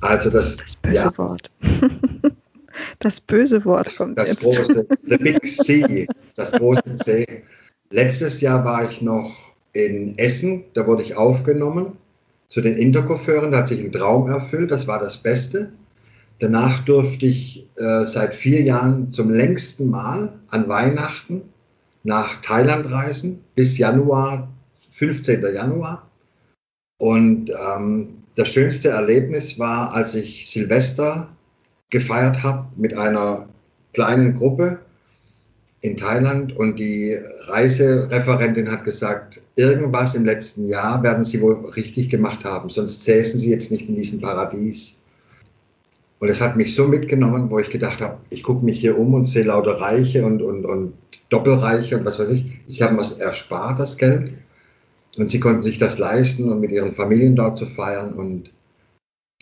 Also das, das böse ja. Wort. *laughs* Das böse Wort kommt das jetzt. Große, the Big C, das große C. Letztes Jahr war ich noch in Essen, da wurde ich aufgenommen zu den Interkoffeuren, da hat sich ein Traum erfüllt, das war das Beste. Danach durfte ich äh, seit vier Jahren zum längsten Mal an Weihnachten nach Thailand reisen, bis Januar, 15. Januar. Und ähm, das schönste Erlebnis war, als ich Silvester gefeiert habe mit einer kleinen Gruppe in Thailand und die Reisereferentin hat gesagt, irgendwas im letzten Jahr werden Sie wohl richtig gemacht haben, sonst säßen Sie jetzt nicht in diesem Paradies. Und es hat mich so mitgenommen, wo ich gedacht habe, ich gucke mich hier um und sehe lauter Reiche und, und, und Doppelreiche und was weiß ich. Ich habe was erspart, das Geld. Und sie konnten sich das leisten und mit ihren Familien dort zu feiern und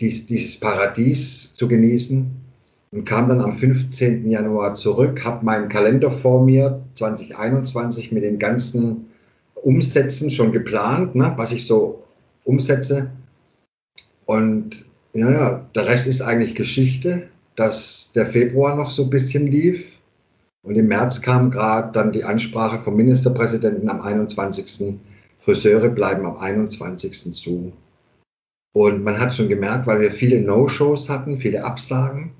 dies, dieses Paradies zu genießen. Und kam dann am 15. Januar zurück, habe meinen Kalender vor mir, 2021, mit den ganzen Umsätzen schon geplant, ne, was ich so umsetze. Und ja, der Rest ist eigentlich Geschichte, dass der Februar noch so ein bisschen lief. Und im März kam gerade dann die Ansprache vom Ministerpräsidenten am 21. Friseure bleiben am 21. zu. Und man hat schon gemerkt, weil wir viele No-Shows hatten, viele Absagen.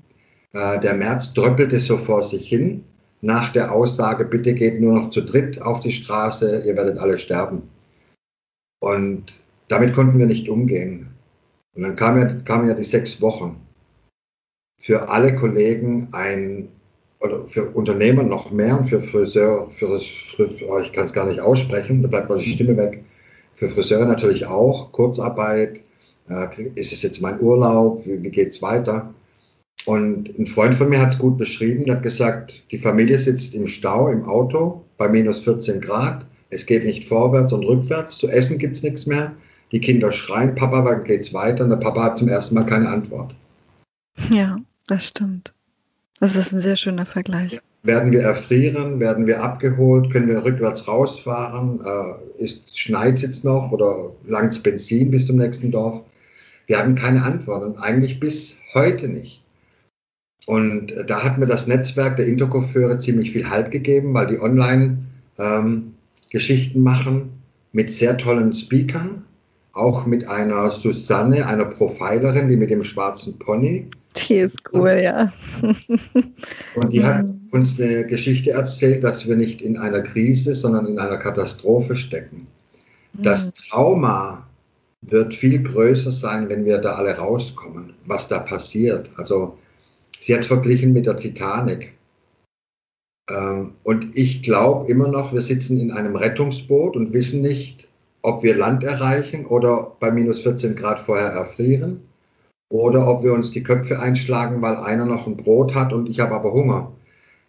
Äh, der März dröppelte so vor sich hin nach der Aussage, bitte geht nur noch zu dritt auf die Straße, ihr werdet alle sterben. Und damit konnten wir nicht umgehen. Und dann kamen ja, kamen ja die sechs Wochen. Für alle Kollegen ein, oder für Unternehmer noch mehr und für Friseur, für, das, für oh, ich kann es gar nicht aussprechen, da bleibt die Stimme weg. Für Friseure natürlich auch, Kurzarbeit, äh, ist es jetzt mein Urlaub, wie, wie geht es weiter? Und ein Freund von mir hat es gut beschrieben, der hat gesagt, die Familie sitzt im Stau, im Auto, bei minus 14 Grad, es geht nicht vorwärts und rückwärts, zu essen gibt es nichts mehr, die Kinder schreien, Papa, wann geht's weiter? Und der Papa hat zum ersten Mal keine Antwort. Ja, das stimmt. Das ist ein sehr schöner Vergleich. Ja. Werden wir erfrieren? Werden wir abgeholt? Können wir rückwärts rausfahren? Äh, ist, schneit es jetzt noch oder langt's Benzin bis zum nächsten Dorf? Wir hatten keine Antwort und eigentlich bis heute nicht. Und äh, da hat mir das Netzwerk der Interkoffeure ziemlich viel Halt gegeben, weil die online ähm, Geschichten machen mit sehr tollen Speakern, auch mit einer Susanne, einer Profilerin, die mit dem schwarzen Pony. Die ist cool, ja. *laughs* Und die hat uns eine Geschichte erzählt, dass wir nicht in einer Krise, sondern in einer Katastrophe stecken. Das mhm. Trauma wird viel größer sein, wenn wir da alle rauskommen, was da passiert. Also sie hat es verglichen mit der Titanic. Ähm, und ich glaube immer noch, wir sitzen in einem Rettungsboot und wissen nicht, ob wir Land erreichen oder bei minus 14 Grad vorher erfrieren oder ob wir uns die Köpfe einschlagen, weil einer noch ein Brot hat und ich habe aber Hunger.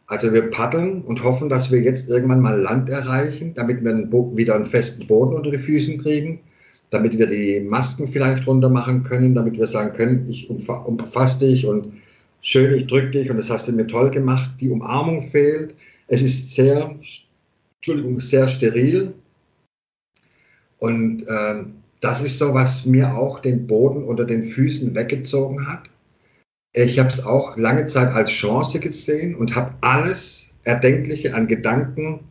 Also wir paddeln und hoffen, dass wir jetzt irgendwann mal Land erreichen, damit wir wieder einen festen Boden unter die Füßen kriegen, damit wir die Masken vielleicht runter machen können, damit wir sagen können, ich umfasse dich und schön, ich drücke dich und das hast du mir toll gemacht. Die Umarmung fehlt. Es ist sehr, Entschuldigung, sehr steril. Und ähm, das ist so, was mir auch den Boden unter den Füßen weggezogen hat. Ich habe es auch lange Zeit als Chance gesehen und habe alles Erdenkliche an Gedanken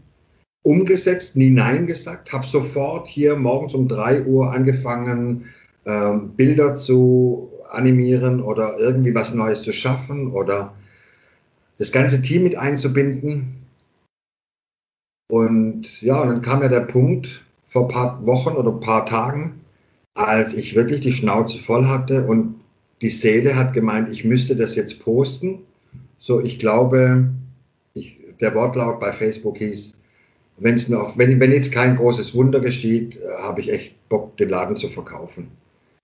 umgesetzt, nie Nein gesagt, habe sofort hier morgens um drei Uhr angefangen, ähm, Bilder zu animieren oder irgendwie was Neues zu schaffen oder das ganze Team mit einzubinden. Und ja, und dann kam ja der Punkt vor ein paar Wochen oder ein paar Tagen, als ich wirklich die Schnauze voll hatte und die Seele hat gemeint, ich müsste das jetzt posten. So, ich glaube, ich, der Wortlaut bei Facebook hieß, wenn es noch, wenn, wenn jetzt kein großes Wunder geschieht, äh, habe ich echt Bock, den Laden zu verkaufen.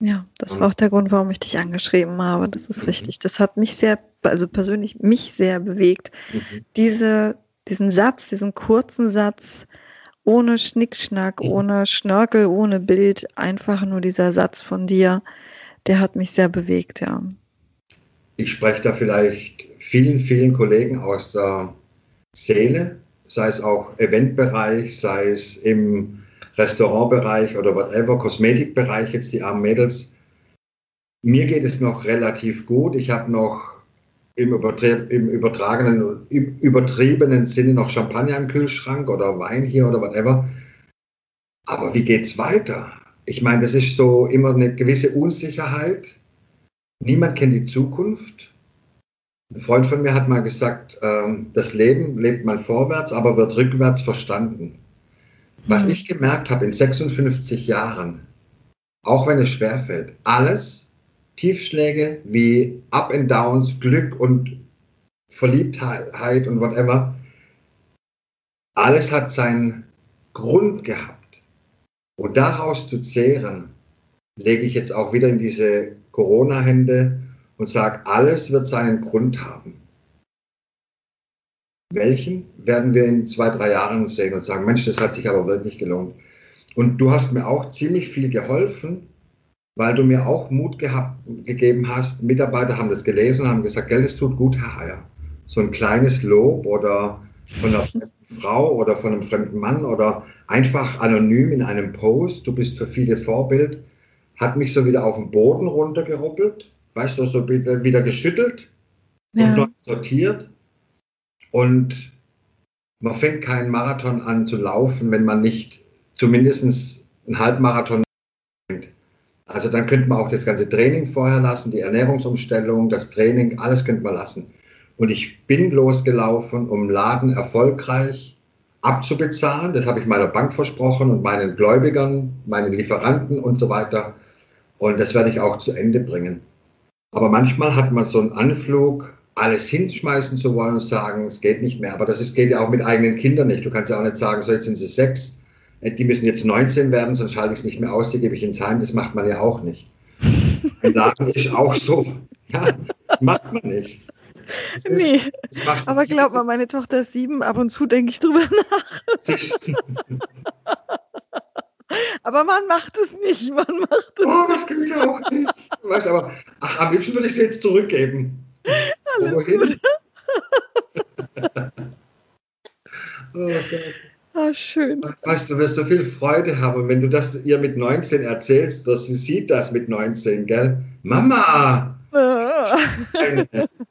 Ja, das war auch der Grund, warum ich dich angeschrieben habe. Das ist mhm. richtig. Das hat mich sehr, also persönlich mich sehr bewegt. Mhm. Diese, diesen Satz, diesen kurzen Satz, ohne Schnickschnack, mhm. ohne Schnörkel, ohne Bild, einfach nur dieser Satz von dir, der hat mich sehr bewegt, ja. Ich spreche da vielleicht vielen, vielen Kollegen aus der Seele, sei es auch Eventbereich, sei es im Restaurantbereich oder whatever, Kosmetikbereich, jetzt die armen Mädels. Mir geht es noch relativ gut. Ich habe noch im, im übertragenen, übertriebenen Sinne noch Champagner im Kühlschrank oder Wein hier oder whatever. Aber wie geht's weiter? Ich meine, das ist so immer eine gewisse Unsicherheit. Niemand kennt die Zukunft. Ein Freund von mir hat mal gesagt, ähm, das Leben lebt mal vorwärts, aber wird rückwärts verstanden. Was mhm. ich gemerkt habe in 56 Jahren, auch wenn es schwerfällt, alles, Tiefschläge wie Up and Downs, Glück und Verliebtheit und whatever, alles hat seinen Grund gehabt. Und daraus zu zehren, lege ich jetzt auch wieder in diese Corona-Hände und sage, alles wird seinen Grund haben. Welchen werden wir in zwei, drei Jahren sehen und sagen, Mensch, das hat sich aber wirklich gelohnt. Und du hast mir auch ziemlich viel geholfen, weil du mir auch Mut gehabt, gegeben hast. Mitarbeiter haben das gelesen und haben gesagt, Geld, es tut gut, Herr Heyer. So ein kleines Lob oder von einer fremden Frau oder von einem fremden Mann oder einfach anonym in einem Post, du bist für viele Vorbild, hat mich so wieder auf den Boden runtergeruppelt, weißt du, so wieder geschüttelt ja. und neu sortiert. Und man fängt keinen Marathon an zu laufen, wenn man nicht zumindest einen Halbmarathon fängt. Also dann könnte man auch das ganze Training vorher lassen, die Ernährungsumstellung, das Training, alles könnte man lassen. Und ich bin losgelaufen, um Laden erfolgreich abzubezahlen. Das habe ich meiner Bank versprochen und meinen Gläubigern, meinen Lieferanten und so weiter. Und das werde ich auch zu Ende bringen. Aber manchmal hat man so einen Anflug, alles hinschmeißen zu wollen und sagen, es geht nicht mehr. Aber das ist, geht ja auch mit eigenen Kindern nicht. Du kannst ja auch nicht sagen, so jetzt sind sie sechs, die müssen jetzt 19 werden, sonst schalte ich es nicht mehr aus, die gebe ich ins Heim. Das macht man ja auch nicht. *laughs* Ein Laden ist auch so. Ja, macht man nicht. Ist, nee, aber glaub mal, meine Tochter ist sieben, ab und zu denke ich drüber *laughs* nach. *laughs* aber man macht es nicht, man macht es Oh, das geht ja auch nicht. Weißt, aber ach, am liebsten würde ich sie jetzt zurückgeben. Alles Wohin? *laughs* Oh Gott. Ah, schön. Weißt du, wirst so viel Freude haben, wenn du das ihr mit 19 erzählst, dass sie sieht das mit 19, gell? Mama! Ah.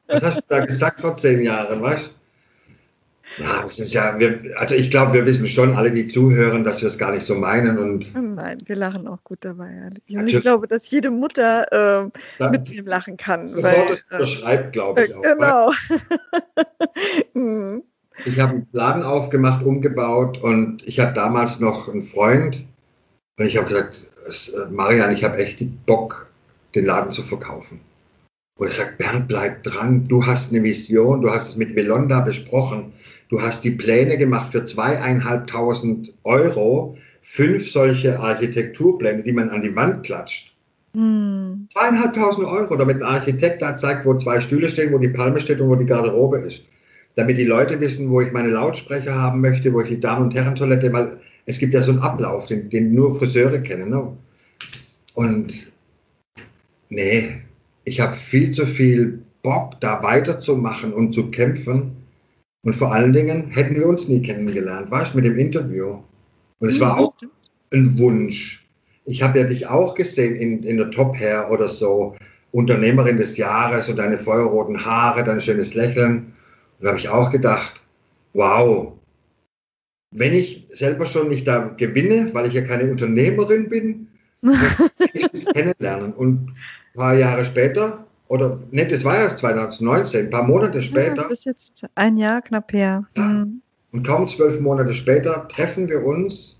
Was hast du da gesagt vor zehn Jahren, weißt ja, das ist ja, wir, also ich glaube, wir wissen schon alle, die zuhören, dass wir es gar nicht so meinen. Und Nein, wir lachen auch gut dabei. Und ich glaube, dass jede Mutter äh, mit dem lachen kann. Sofort weil, es äh, beschreibt, glaube ich auch. Genau. *laughs* Mhm. ich habe einen Laden aufgemacht, umgebaut und ich hatte damals noch einen Freund und ich habe gesagt, äh, Marian, ich habe echt Bock, den Laden zu verkaufen. Und er sagt, Bernd, bleib dran, du hast eine Vision, du hast es mit Velonda besprochen, du hast die Pläne gemacht für zweieinhalbtausend Euro, fünf solche Architekturpläne, die man an die Wand klatscht. Hm. Zweieinhalbtausend Euro, damit ein Architekt da zeigt, wo zwei Stühle stehen, wo die Palme steht und wo die Garderobe ist. Damit die Leute wissen, wo ich meine Lautsprecher haben möchte, wo ich die Damen- und Herren-Toilette, weil es gibt ja so einen Ablauf, den, den nur Friseure kennen. Ne? Und nee, ich habe viel zu viel Bock, da weiterzumachen und zu kämpfen. Und vor allen Dingen hätten wir uns nie kennengelernt, weißt du, mit dem Interview. Und es war auch ein Wunsch. Ich habe ja dich auch gesehen in, in der Top Hair oder so, Unternehmerin des Jahres und deine feuerroten Haare, dein schönes Lächeln. Und da habe ich auch gedacht, wow, wenn ich selber schon nicht da gewinne, weil ich ja keine Unternehmerin bin, *laughs* wenigstens kennenlernen. Und ein paar Jahre später, oder ne, das war ja 2019, ein paar Monate später. Ja, das ist jetzt ein Jahr knapp her. Mhm. Und kaum zwölf Monate später treffen wir uns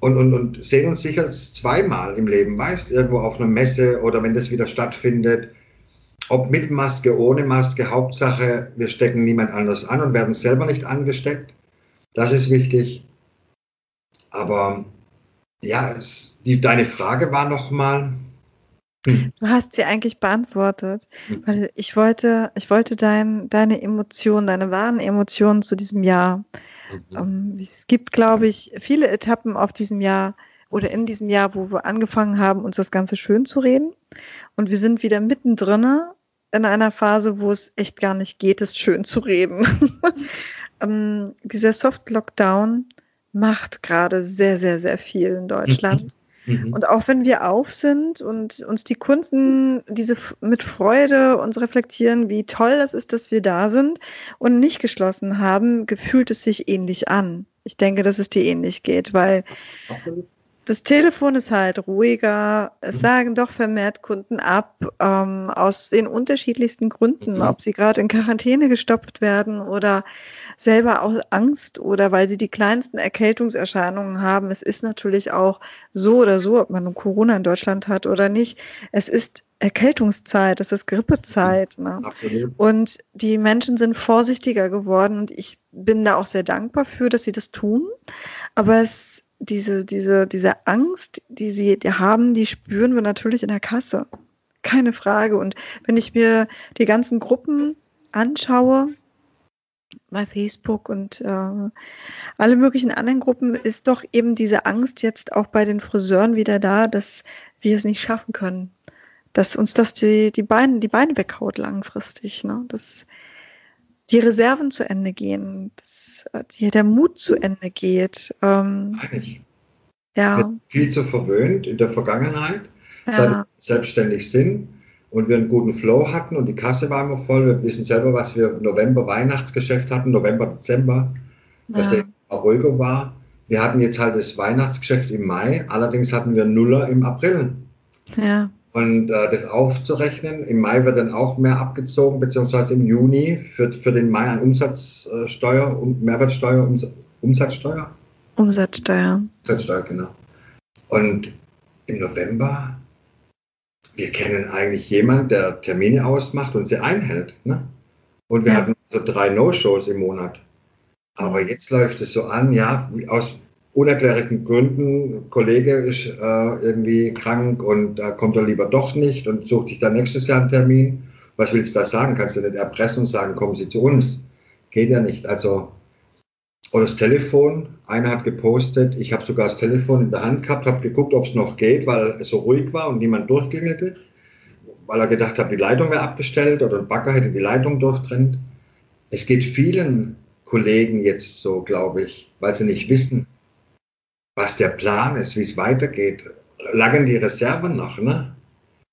und, und, und sehen uns sicher zweimal im Leben, weißt irgendwo auf einer Messe oder wenn das wieder stattfindet. Ob mit Maske, ohne Maske, Hauptsache, wir stecken niemand anders an und werden selber nicht angesteckt. Das ist wichtig. Aber ja, es, die, deine Frage war nochmal. Hm. Du hast sie eigentlich beantwortet, hm. weil ich wollte, ich wollte dein, deine Emotionen, deine wahren Emotionen zu diesem Jahr. Mhm. Um, es gibt, glaube ich, viele Etappen auf diesem Jahr oder in diesem Jahr, wo wir angefangen haben, uns das Ganze schön zu reden. Und wir sind wieder mittendrin in einer Phase, wo es echt gar nicht geht, es schön zu reden. um, *laughs* dieser Soft-Lockdown macht gerade sehr, sehr, sehr viel in Deutschland. Mhm. Und auch wenn wir auf sind und uns die Kunden diese mit Freude uns reflektieren, wie toll das ist, dass wir da sind und nicht geschlossen haben, gefühlt es sich ähnlich an. Ich denke, dass es dir ähnlich geht, weil Absolut das Telefon ist halt ruhiger. Es mhm. sagen doch vermehrt Kunden ab, ähm, aus den unterschiedlichsten Gründen, mhm. ob sie gerade in Quarantäne gestopft werden oder selber aus Angst oder weil sie die kleinsten Erkältungserscheinungen haben. Es ist natürlich auch so oder so, ob man Corona in Deutschland hat oder nicht. Es ist Erkältungszeit, es ist Grippezeit. Ne? Und die Menschen sind vorsichtiger geworden und ich bin da auch sehr dankbar für, dass sie das tun. Aber es diese, diese, diese Angst, die sie haben, die spüren wir natürlich in der Kasse. Keine Frage. Und wenn ich mir die ganzen Gruppen anschaue, bei Facebook und äh, alle möglichen anderen Gruppen, ist doch eben diese Angst jetzt auch bei den Friseuren wieder da, dass wir es nicht schaffen können. Dass uns das die, die, Beine, die Beine weghaut langfristig. Ne? Dass die Reserven zu Ende gehen. Dass hier der Mut zu Ende geht. Ähm, ja. Wir sind viel zu verwöhnt in der Vergangenheit, ja. seit selbstständig sind und wir einen guten Flow hatten und die Kasse war immer voll. Wir wissen selber, was wir im November Weihnachtsgeschäft hatten, November, Dezember, dass ja. der ruhiger war. Wir hatten jetzt halt das Weihnachtsgeschäft im Mai, allerdings hatten wir Nuller im April. Ja. Und äh, das aufzurechnen, im Mai wird dann auch mehr abgezogen, beziehungsweise im Juni für, für den Mai an Umsatzsteuer und Mehrwertsteuer, Umsatzsteuer? Umsatzsteuer. Umsatzsteuer, genau. Und im November, wir kennen eigentlich jemanden, der Termine ausmacht und sie einhält. Ne? Und wir ja. hatten so drei No-Shows im Monat. Aber jetzt läuft es so an, ja, aus unerklärlichen Gründen, Kollege ist äh, irgendwie krank und da kommt er lieber doch nicht und sucht sich dann nächstes Jahr einen Termin. Was willst du da sagen? Kannst du nicht erpressen und sagen, kommen Sie zu uns? Geht ja nicht. Also, oder das Telefon, einer hat gepostet, ich habe sogar das Telefon in der Hand gehabt, habe geguckt, ob es noch geht, weil es so ruhig war und niemand durchklingelte, weil er gedacht hat, die Leitung wäre abgestellt oder ein Bagger hätte die Leitung durchtrennt. Es geht vielen Kollegen jetzt so, glaube ich, weil sie nicht wissen, was der Plan ist, wie es weitergeht. Langen die Reserven noch, ne?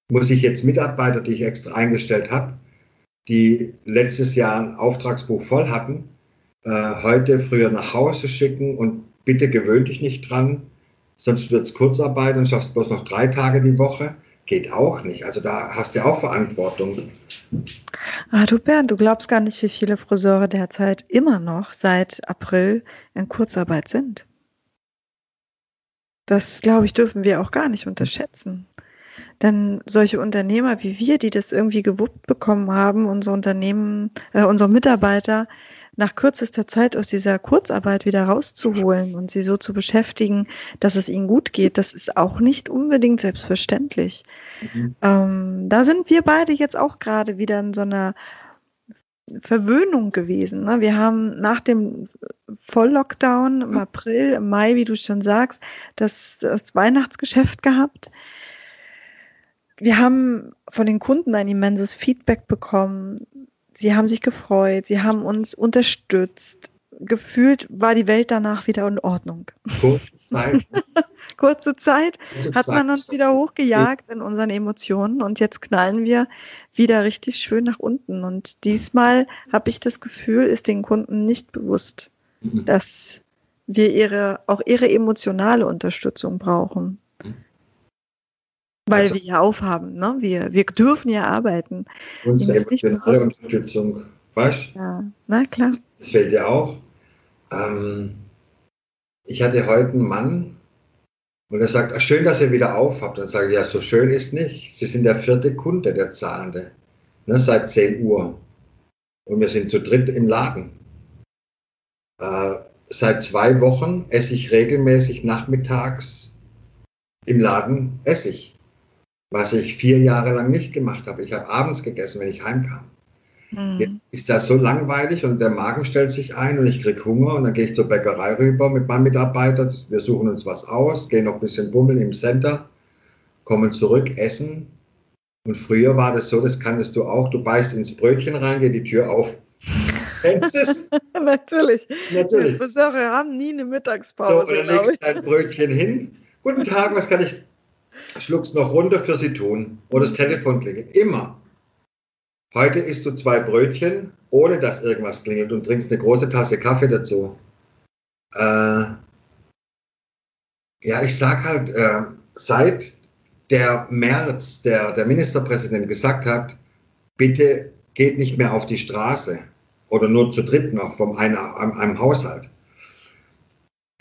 Muss ich jetzt Mitarbeiter, die ich extra eingestellt habe, die letztes Jahr ein Auftragsbuch voll hatten, äh, heute früher nach Hause schicken und bitte gewöhn dich nicht dran, sonst wird es Kurzarbeit und schaffst bloß noch drei Tage die Woche. Geht auch nicht. Also da hast du auch Verantwortung. Ah, du Bernd, du glaubst gar nicht, wie viele Friseure derzeit immer noch seit April in Kurzarbeit sind. Das, glaube ich, dürfen wir auch gar nicht unterschätzen. Denn solche Unternehmer wie wir, die das irgendwie gewuppt bekommen haben, unsere Unternehmen, äh, unsere Mitarbeiter nach kürzester Zeit aus dieser Kurzarbeit wieder rauszuholen und sie so zu beschäftigen, dass es ihnen gut geht, das ist auch nicht unbedingt selbstverständlich. Mhm. Ähm, da sind wir beide jetzt auch gerade wieder in so einer Verwöhnung gewesen. Ne? Wir haben nach dem Volllockdown im April, im Mai, wie du schon sagst, das, das Weihnachtsgeschäft gehabt. Wir haben von den Kunden ein immenses Feedback bekommen. Sie haben sich gefreut, sie haben uns unterstützt. Gefühlt war die Welt danach wieder in Ordnung. Kurze *laughs* Zeit. Kurze Zeit Kurze hat man uns wieder hochgejagt in unseren Emotionen und jetzt knallen wir wieder richtig schön nach unten. Und diesmal habe ich das Gefühl, ist den Kunden nicht bewusst, mhm. dass wir ihre, auch ihre emotionale Unterstützung brauchen. Weil also, wir ja aufhaben, ne? Wir, wir dürfen ja arbeiten. Unsere emotionale Unterstützung, weißt Ja, na klar. Das fehlt ja auch. Ähm, ich hatte heute einen Mann und er sagt, ach, schön, dass ihr wieder aufhabt. Dann sage ich, ja, so schön ist nicht. Sie sind der vierte Kunde, der Zahlende. Ne, seit 10 Uhr. Und wir sind zu dritt im Laden. Äh, seit zwei Wochen esse ich regelmäßig nachmittags im Laden Essig was ich vier Jahre lang nicht gemacht habe. Ich habe abends gegessen, wenn ich heimkam. Mhm. Jetzt ist das so langweilig und der Magen stellt sich ein und ich kriege Hunger und dann gehe ich zur Bäckerei rüber mit meinem Mitarbeiter. Wir suchen uns was aus, gehen noch ein bisschen bummeln im Center, kommen zurück, essen. Und früher war das so, das kanntest du auch, du beißt ins Brötchen rein, geht die Tür auf. Kennst du es? *laughs* Natürlich. Natürlich. Friseure haben nie eine Mittagspause. So, und dann legst du dein Brötchen hin. Guten Tag, was kann ich schluckst noch runter für sie tun oder das Telefon klingelt. Immer. Heute isst du zwei Brötchen, ohne dass irgendwas klingelt und trinkst eine große Tasse Kaffee dazu. Äh, ja, ich sag halt, äh, seit der März, der, der Ministerpräsident gesagt hat, bitte geht nicht mehr auf die Straße oder nur zu dritt noch vom einem, einem Haushalt,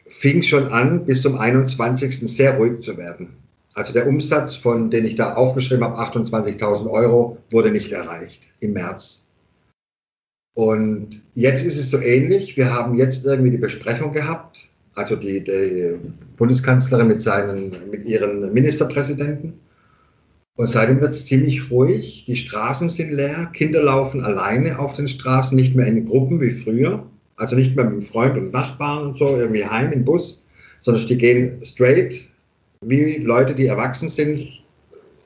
fing schon an, bis zum 21. sehr ruhig zu werden. Also der Umsatz, von den ich da aufgeschrieben habe, 28.000 Euro, wurde nicht erreicht im März. Und jetzt ist es so ähnlich. Wir haben jetzt irgendwie die Besprechung gehabt, also die, die Bundeskanzlerin mit, seinen, mit ihren Ministerpräsidenten. Und seitdem wird es ziemlich ruhig. Die Straßen sind leer. Kinder laufen alleine auf den Straßen, nicht mehr in Gruppen wie früher. Also nicht mehr mit Freund und Nachbarn und so irgendwie heim im Bus, sondern die gehen straight wie Leute, die erwachsen sind,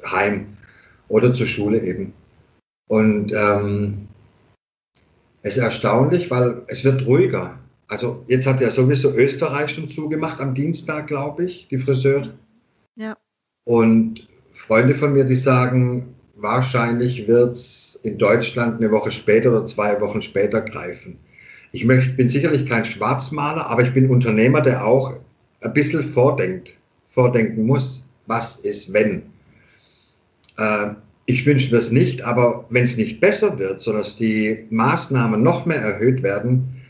heim oder zur Schule eben. Und ähm, es ist erstaunlich, weil es wird ruhiger. Also jetzt hat ja sowieso Österreich schon zugemacht am Dienstag, glaube ich, die Friseure. Ja. Und Freunde von mir, die sagen, wahrscheinlich wird es in Deutschland eine Woche später oder zwei Wochen später greifen. Ich möchte, bin sicherlich kein Schwarzmaler, aber ich bin Unternehmer, der auch ein bisschen vordenkt vordenken muss, was ist, wenn. Äh, ich wünsche das nicht, aber wenn es nicht besser wird, sondern die Maßnahmen noch mehr erhöht werden,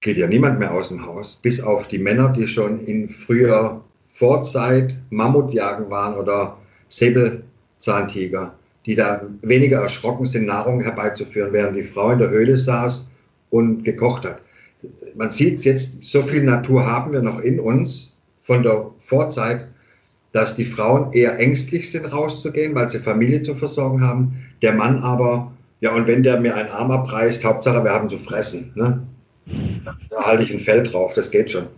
geht ja niemand mehr aus dem Haus, bis auf die Männer, die schon in früher Vorzeit Mammutjagen waren oder Säbelzahntiger, die da weniger erschrocken sind, Nahrung herbeizuführen, während die Frau in der Höhle saß und gekocht hat. Man sieht jetzt, so viel Natur haben wir noch in uns, von der Vorzeit, dass die Frauen eher ängstlich sind, rauszugehen, weil sie Familie zu versorgen haben. Der Mann aber, ja, und wenn der mir einen Arm abreißt, Hauptsache, wir haben zu fressen. Ne? Da halte ich ein Fell drauf, das geht schon.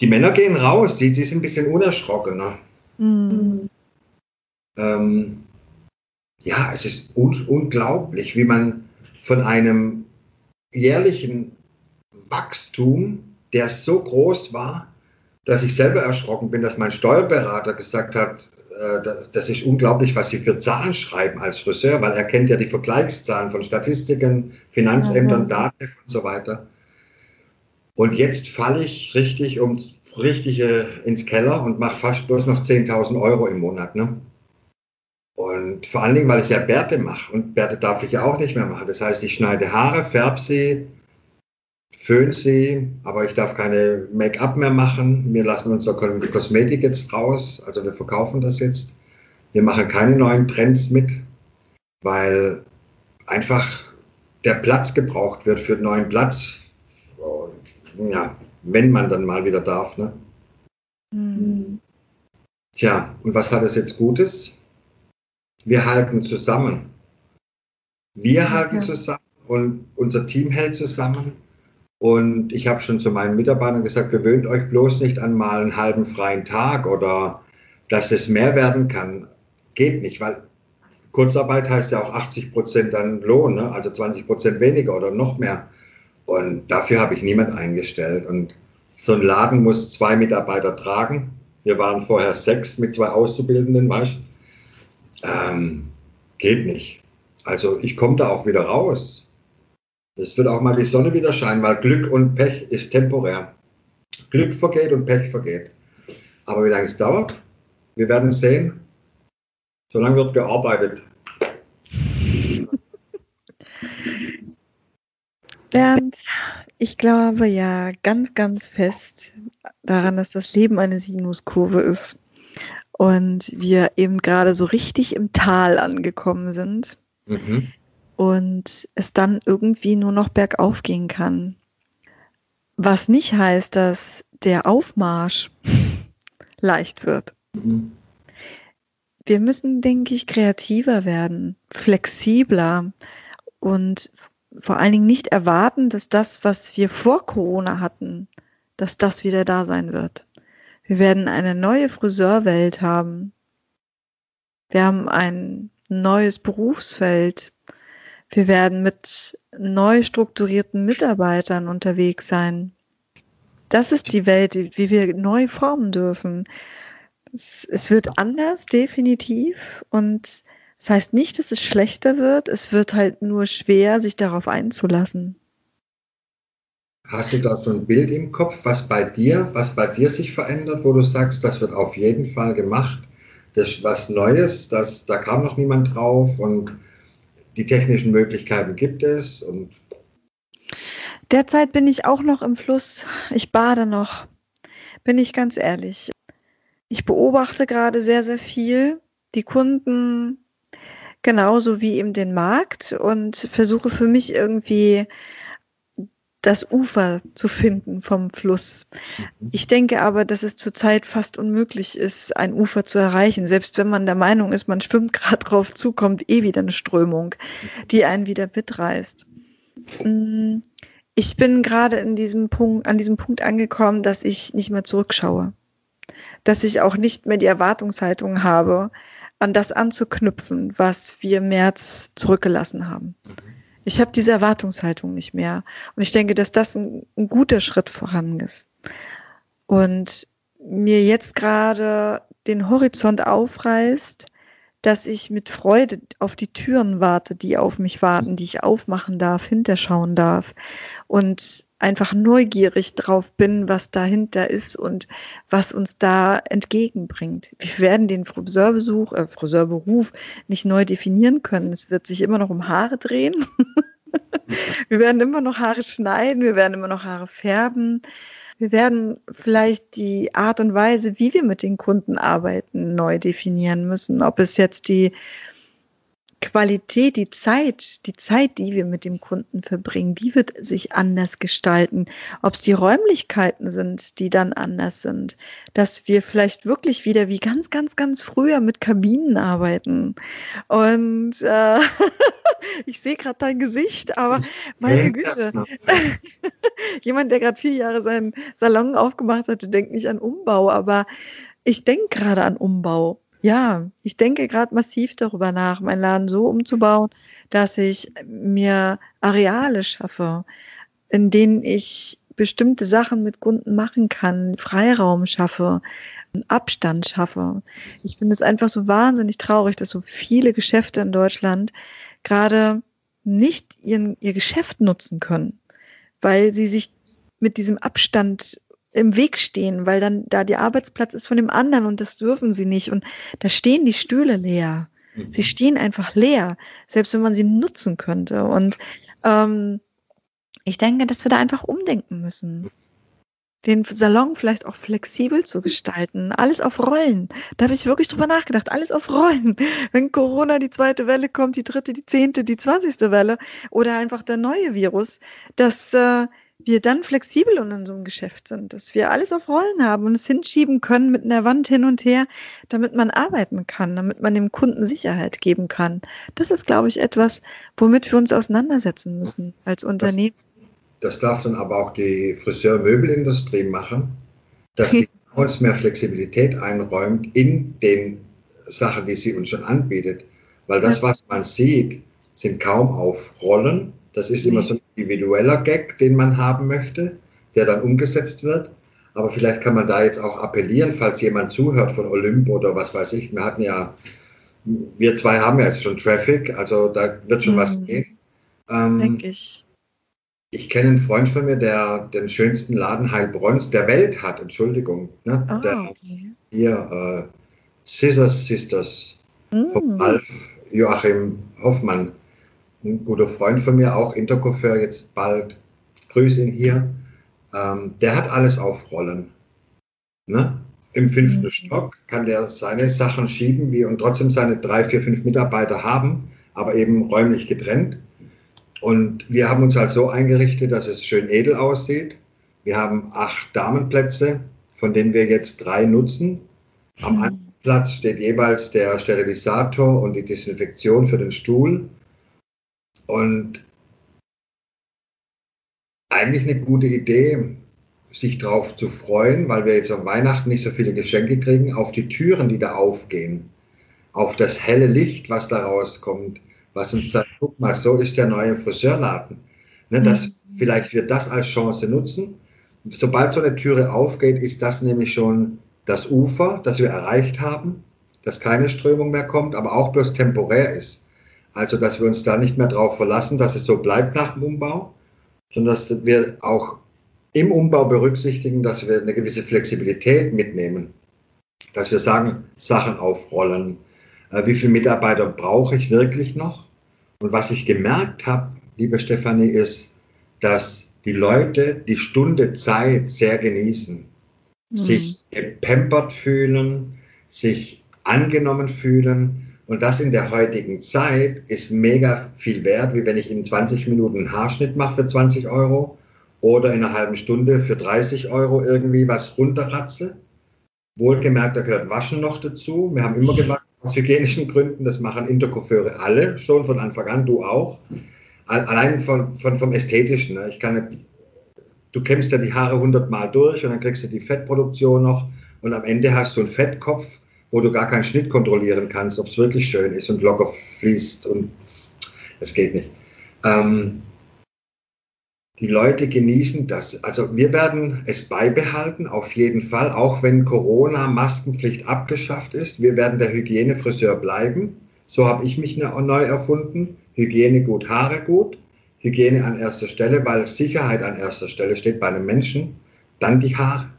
Die Männer gehen raus, die, die sind ein bisschen unerschrockener. Mhm. Ähm, ja, es ist un unglaublich, wie man von einem jährlichen Wachstum, der so groß war, dass ich selber erschrocken bin, dass mein Steuerberater gesagt hat, äh, das ist unglaublich, was Sie für Zahlen schreiben als Friseur, weil er kennt ja die Vergleichszahlen von Statistiken, Finanzämtern, mhm. Daten und so weiter. Und jetzt falle ich richtig um richtige ins Keller und mache fast bloß noch 10.000 Euro im Monat. Ne? Und vor allen Dingen, weil ich ja Bärte mache. Und Bärte darf ich ja auch nicht mehr machen. Das heißt, ich schneide Haare, färbe sie, föhn sie, aber ich darf keine Make-up mehr machen. Wir lassen unsere Kosmetik jetzt raus, also wir verkaufen das jetzt. Wir machen keine neuen Trends mit, weil einfach der Platz gebraucht wird für einen neuen Platz. Ja, wenn man dann mal wieder darf. Ne? Mhm. Tja, und was hat es jetzt Gutes? Wir halten zusammen. Wir halten zusammen und unser Team hält zusammen. Und ich habe schon zu meinen Mitarbeitern gesagt, gewöhnt euch bloß nicht an mal einen halben freien Tag oder dass es mehr werden kann. Geht nicht, weil Kurzarbeit heißt ja auch 80 Prozent dann Lohn, ne? also 20 Prozent weniger oder noch mehr. Und dafür habe ich niemand eingestellt. Und so ein Laden muss zwei Mitarbeiter tragen. Wir waren vorher sechs mit zwei Auszubildenden, weißt ähm, Geht nicht. Also ich komme da auch wieder raus. Es wird auch mal die Sonne wieder scheinen, weil Glück und Pech ist temporär. Glück vergeht und Pech vergeht. Aber wie lange es dauert, wir werden sehen. Solange wird gearbeitet. Bernd, ich glaube ja ganz, ganz fest daran, dass das Leben eine Sinuskurve ist und wir eben gerade so richtig im Tal angekommen sind mhm. Und es dann irgendwie nur noch bergauf gehen kann. Was nicht heißt, dass der Aufmarsch *laughs* leicht wird. Mhm. Wir müssen, denke ich, kreativer werden, flexibler und vor allen Dingen nicht erwarten, dass das, was wir vor Corona hatten, dass das wieder da sein wird. Wir werden eine neue Friseurwelt haben. Wir haben ein neues Berufsfeld. Wir werden mit neu strukturierten Mitarbeitern unterwegs sein. Das ist die Welt, wie wir neu formen dürfen. Es, wird anders, definitiv. Und das heißt nicht, dass es schlechter wird. Es wird halt nur schwer, sich darauf einzulassen. Hast du da so ein Bild im Kopf, was bei dir, was bei dir sich verändert, wo du sagst, das wird auf jeden Fall gemacht, das ist was Neues, das, da kam noch niemand drauf und die technischen Möglichkeiten gibt es und Derzeit bin ich auch noch im Fluss. Ich bade noch. Bin ich ganz ehrlich. Ich beobachte gerade sehr, sehr viel. Die Kunden genauso wie eben den Markt und versuche für mich irgendwie das Ufer zu finden vom Fluss. Mhm. Ich denke aber, dass es zurzeit fast unmöglich ist, ein Ufer zu erreichen. Selbst wenn man der Meinung ist, man schwimmt gerade drauf zu, kommt eh wieder eine Strömung, die einen wieder mitreißt. Mm, ich bin gerade in diesem Punkt, an diesem Punkt angekommen, dass ich nicht mehr zurückschaue. Dass ich auch nicht mehr die Erwartungshaltung habe, an das anzuknüpfen, was wir im März zurückgelassen haben. Mhm. Ich habe diese Erwartungshaltung nicht mehr. Und ich denke, dass das ein, ein guter Schritt voran ist. Und mir jetzt gerade den Horizont aufreißt, dass ich mit Freude auf die Türen warte, die auf mich warten, die ich aufmachen darf, hinterschauen darf und einfach neugierig drauf bin, was dahinter ist und was uns da entgegenbringt. Wir werden den Friseurbesuch, äh, Friseurberuf nicht neu definieren können. Es wird sich immer noch um Haare drehen. *laughs* wir werden immer noch Haare schneiden, wir werden immer noch Haare färben. Wir werden vielleicht die Art und Weise, wie wir mit den Kunden arbeiten, neu definieren müssen. Ob es jetzt die Qualität, die Zeit, die Zeit, die wir mit dem Kunden verbringen, die wird sich anders gestalten. Ob es die Räumlichkeiten sind, die dann anders sind, dass wir vielleicht wirklich wieder wie ganz, ganz, ganz früher mit Kabinen arbeiten. Und äh, *laughs* ich sehe gerade dein Gesicht, aber meine Güte, *laughs* jemand, der gerade vier Jahre seinen Salon aufgemacht hatte, denkt nicht an Umbau, aber ich denke gerade an Umbau. Ja, ich denke gerade massiv darüber nach, meinen Laden so umzubauen, dass ich mir Areale schaffe, in denen ich bestimmte Sachen mit Kunden machen kann, Freiraum schaffe, Abstand schaffe. Ich finde es einfach so wahnsinnig traurig, dass so viele Geschäfte in Deutschland gerade nicht ihren, ihr Geschäft nutzen können, weil sie sich mit diesem Abstand im Weg stehen, weil dann da der Arbeitsplatz ist von dem anderen und das dürfen sie nicht. Und da stehen die Stühle leer. Mhm. Sie stehen einfach leer, selbst wenn man sie nutzen könnte. Und ähm, ich denke, dass wir da einfach umdenken müssen. Den Salon vielleicht auch flexibel zu gestalten. Alles auf Rollen. Da habe ich wirklich drüber nachgedacht. Alles auf Rollen. Wenn Corona die zweite Welle kommt, die dritte, die zehnte, die zwanzigste Welle oder einfach der neue Virus, dass äh, wir dann flexibel in unserem Geschäft sind, dass wir alles auf Rollen haben und es hinschieben können mit einer Wand hin und her, damit man arbeiten kann, damit man dem Kunden Sicherheit geben kann. Das ist, glaube ich, etwas, womit wir uns auseinandersetzen müssen als Unternehmen. Das, das darf dann aber auch die Friseurmöbelindustrie machen, dass sie *laughs* uns mehr Flexibilität einräumt in den Sachen, die sie uns schon anbietet. Weil das, was man sieht, sind kaum auf Rollen, das ist immer so ein individueller Gag, den man haben möchte, der dann umgesetzt wird. Aber vielleicht kann man da jetzt auch appellieren, falls jemand zuhört von Olymp oder was weiß ich. Wir hatten ja, wir zwei haben ja jetzt schon Traffic, also da wird schon mhm. was gehen. Ähm, Denke ich. ich kenne einen Freund von mir, der den schönsten Laden Heilbronns der Welt hat, Entschuldigung. Ne? Ah, der, okay. hier, äh, Scissors Sisters vom Mm. Alf Joachim Hoffmann. Ein guter Freund von mir, auch Intercoiffeur jetzt bald. Grüß ihn hier. Ähm, der hat alles auf Rollen. Ne? Im fünften Mhm. Stock kann der seine Sachen schieben wie, und trotzdem seine drei, vier, fünf Mitarbeiter haben, aber eben räumlich getrennt. Und wir haben uns halt so eingerichtet, dass es schön edel aussieht. Wir haben acht Damenplätze, von denen wir jetzt drei nutzen. Am einen Platz steht jeweils der Sterilisator und die Desinfektion für den Stuhl. Und eigentlich eine gute Idee, sich darauf zu freuen, weil wir jetzt am Weihnachten nicht so viele Geschenke kriegen, auf die Türen, die da aufgehen, auf das helle Licht, was da rauskommt, was uns sagt, guck mal, so ist der neue Friseurladen. Ne, dass vielleicht wir das als Chance nutzen. Sobald so eine Türe aufgeht, ist das nämlich schon das Ufer, das wir erreicht haben, dass keine Strömung mehr kommt, aber auch bloß temporär ist. Also, dass wir uns da nicht mehr darauf verlassen, dass es so bleibt nach dem Umbau, sondern dass wir auch im Umbau berücksichtigen, dass wir eine gewisse Flexibilität mitnehmen. Dass wir sagen, Sachen aufrollen. Äh, wie viele Mitarbeiter brauche ich wirklich noch? Und was ich gemerkt habe, liebe Stefanie, ist, dass die Leute die Stunde Zeit sehr genießen sich gepampert fühlen, sich angenommen fühlen. Und das in der heutigen Zeit ist mega viel wert, wie wenn ich in 20 Minuten einen Haarschnitt mache für 20 Euro oder in einer halben Stunde für 30 Euro irgendwie was runterratze. Wohlgemerkt, da gehört Waschen noch dazu. Wir haben immer gewaschen aus hygienischen Gründen. Das machen Intercoiffeure alle, schon von Anfang an, du auch. Allein von, von, vom Ästhetischen. Ne? Ich kann nicht du kämmst ja die Haare hundertmal durch und dann kriegst du die Fettproduktion noch und am Ende hast du einen Fettkopf, wo du gar keinen Schnitt kontrollieren kannst, ob es wirklich schön ist und locker fließt und es geht nicht. Ähm, die Leute genießen das. Also wir werden es beibehalten, auf jeden Fall, auch wenn Corona-Maskenpflicht abgeschafft ist. Wir werden der Hygienefriseur bleiben. So habe ich mich neu erfunden. Hygiene gut, Haare gut. Hygiene an erster Stelle, weil Sicherheit an erster Stelle steht bei einem Menschen. Dann die Haare.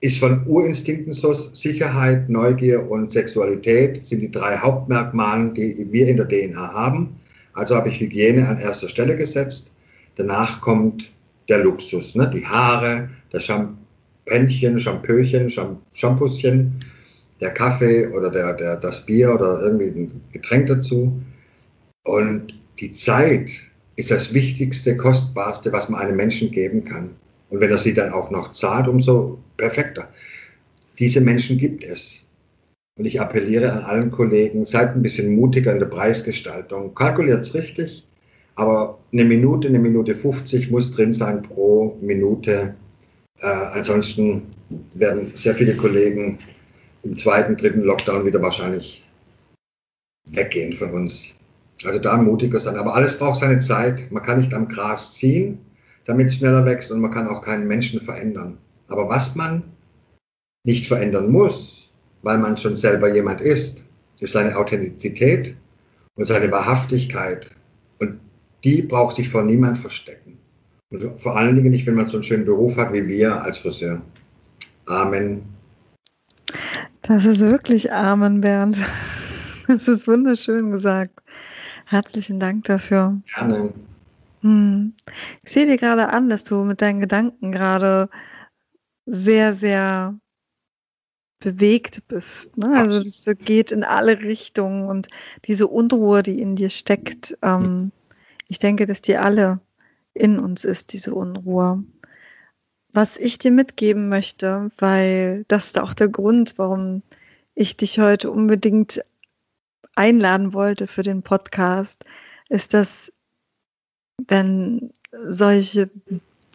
Ist von Urinstinkten so, Sicherheit, Neugier und Sexualität sind die drei Hauptmerkmale, die wir in der DNA haben. Also habe ich Hygiene an erster Stelle gesetzt. Danach kommt der Luxus, ne? die Haare, das Champännchen, Champöchen, Shampooschen, der Kaffee oder der, der, das Bier oder irgendwie ein Getränk dazu. Und die Zeit, ist das Wichtigste, Kostbarste, was man einem Menschen geben kann. Und wenn er sie dann auch noch zahlt, umso perfekter. Diese Menschen gibt es. Und ich appelliere an allen Kollegen, seid ein bisschen mutiger in der Preisgestaltung. Kalkuliert es richtig, aber eine Minute, eine Minute 50 muss drin sein pro Minute. Äh, ansonsten werden sehr viele Kollegen im zweiten, dritten Lockdown wieder wahrscheinlich weggehen von uns. Also da mutiger sein. Aber alles braucht seine Zeit. Man kann nicht am Gras ziehen, damit es schneller wächst und man kann auch keinen Menschen verändern. Aber was man nicht verändern muss, weil man schon selber jemand ist, ist seine Authentizität und seine Wahrhaftigkeit. Und die braucht sich vor niemand verstecken. Und vor allen Dingen nicht, wenn man so einen schönen Beruf hat wie wir als Friseur. Amen. Das ist wirklich Amen, Bernd. Das ist wunderschön gesagt. Herzlichen Dank dafür. Gerne. Hm. Ich sehe dir gerade an, dass du mit deinen Gedanken gerade sehr, sehr bewegt bist. Ne? Also das geht in alle Richtungen und diese Unruhe, die in dir steckt, ähm, ich denke, dass die alle in uns ist, diese Unruhe. Was ich dir mitgeben möchte, weil das ist auch der Grund, warum ich dich heute unbedingt einladen wollte für den Podcast, ist, dass wenn solche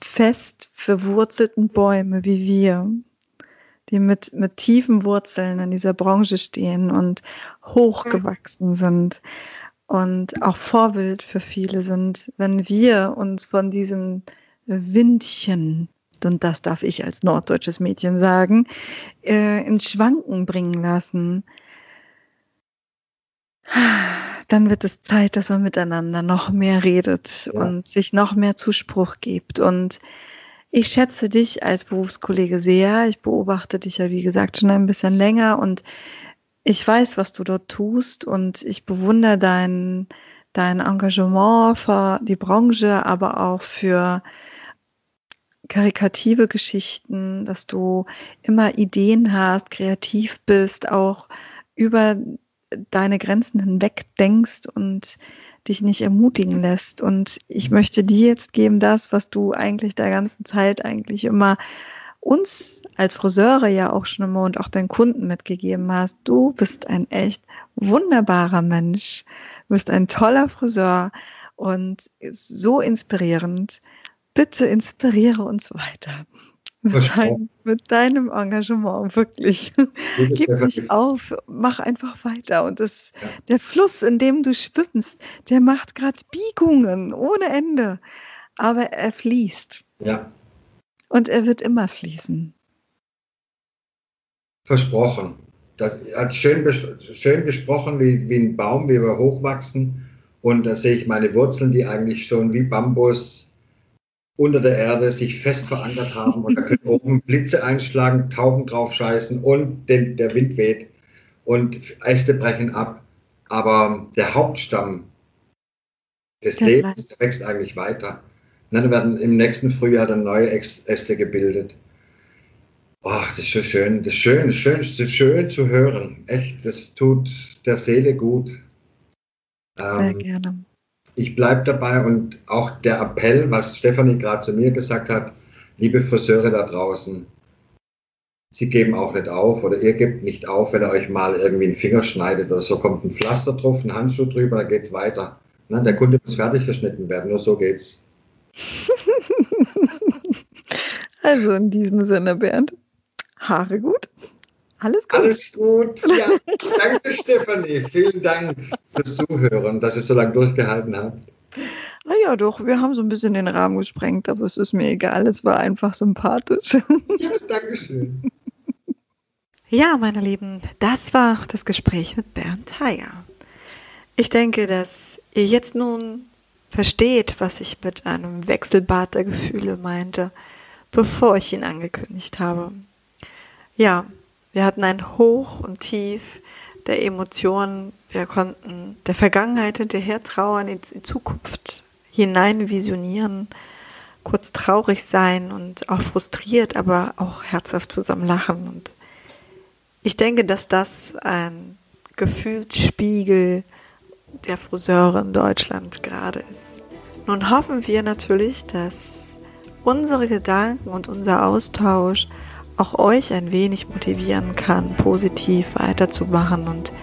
fest verwurzelten Bäume wie wir, die mit, mit tiefen Wurzeln in dieser Branche stehen und hochgewachsen sind und auch Vorbild für viele sind, wenn wir uns von diesem Windchen, und das darf ich als norddeutsches Mädchen sagen, äh, ins Schwanken bringen lassen, dann wird es Zeit, dass man miteinander noch mehr redet ja. und sich noch mehr Zuspruch gibt. Und ich schätze dich als Berufskollege sehr. Ich beobachte dich ja, wie gesagt, schon ein bisschen länger und ich weiß, was du dort tust und ich bewundere dein, dein Engagement für die Branche, aber auch für karikative Geschichten, dass du immer Ideen hast, kreativ bist, auch über deine Grenzen hinweg denkst und dich nicht ermutigen lässt. Und ich möchte dir jetzt geben das, was du eigentlich der ganzen Zeit eigentlich immer uns als Friseure ja auch schon immer und auch deinen Kunden mitgegeben hast. Du bist ein echt wunderbarer Mensch, du bist ein toller Friseur und so inspirierend. Bitte inspiriere uns weiter. Mit, dein, mit deinem Engagement, wirklich. *laughs* Gib nicht auf, mach einfach weiter. Und das, ja. der Fluss, in dem du schwimmst, der macht gerade Biegungen ohne Ende. Aber er fließt. Ja. Und er wird immer fließen. Versprochen. Das hat schön, schön besprochen, wie, wie ein Baum, wie wir hochwachsen. Und da sehe ich meine Wurzeln, die eigentlich schon wie Bambus unter der Erde sich fest verankert haben und da können *laughs* oben Blitze einschlagen, Tauben drauf scheißen und den, der Wind weht und Äste brechen ab. Aber der Hauptstamm des der Lebens wächst eigentlich weiter. dann werden im nächsten Frühjahr dann neue Äste gebildet. Oh, das ist so schön, das ist schön, das ist schön, das ist schön zu hören. Echt, das tut der Seele gut. Sehr ähm, gerne ich bleibe dabei und auch der Appell, was Stefanie gerade zu mir gesagt hat, liebe Friseure da draußen, Sie geben auch nicht auf oder ihr gebt nicht auf, wenn ihr euch mal irgendwie einen Finger schneidet oder so, kommt ein Pflaster drauf, ein Handschuh drüber, dann geht's weiter. Na, der Kunde muss fertig geschnitten werden, nur so geht's. *laughs* Also in diesem Sinne, Bernd, Haare gut. Alles gut. Alles gut. Ja, *laughs* danke, Stefanie. Vielen Dank fürs Zuhören, dass ihr so lange durchgehalten habt. Naja, doch, wir haben so ein bisschen den Rahmen gesprengt, aber es ist mir egal. Es war einfach sympathisch. Ja, danke schön. *laughs* Ja, meine Lieben, das war das Gespräch mit Bernd Heyer. Ich denke, dass ihr jetzt nun versteht, was ich mit einem Wechselbad der Gefühle meinte, bevor ich ihn angekündigt habe. Ja, wir hatten ein Hoch und Tief der Emotionen. Wir konnten der Vergangenheit hinterher trauern, in die Zukunft hinein visionieren, kurz traurig sein und auch frustriert, aber auch herzhaft zusammen lachen. Und ich denke, dass das ein Gefühlsspiegel der Friseure in Deutschland gerade ist. Nun hoffen wir natürlich, dass unsere Gedanken und unser Austausch auch euch ein wenig motivieren kann, positiv weiterzumachen und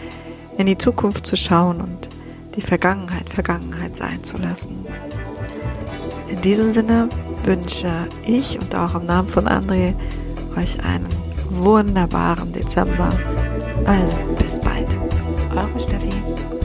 in die Zukunft zu schauen und die Vergangenheit Vergangenheit sein zu lassen. In diesem Sinne wünsche ich und auch im Namen von André euch einen wunderbaren Dezember. Also bis bald. Eure Steffi.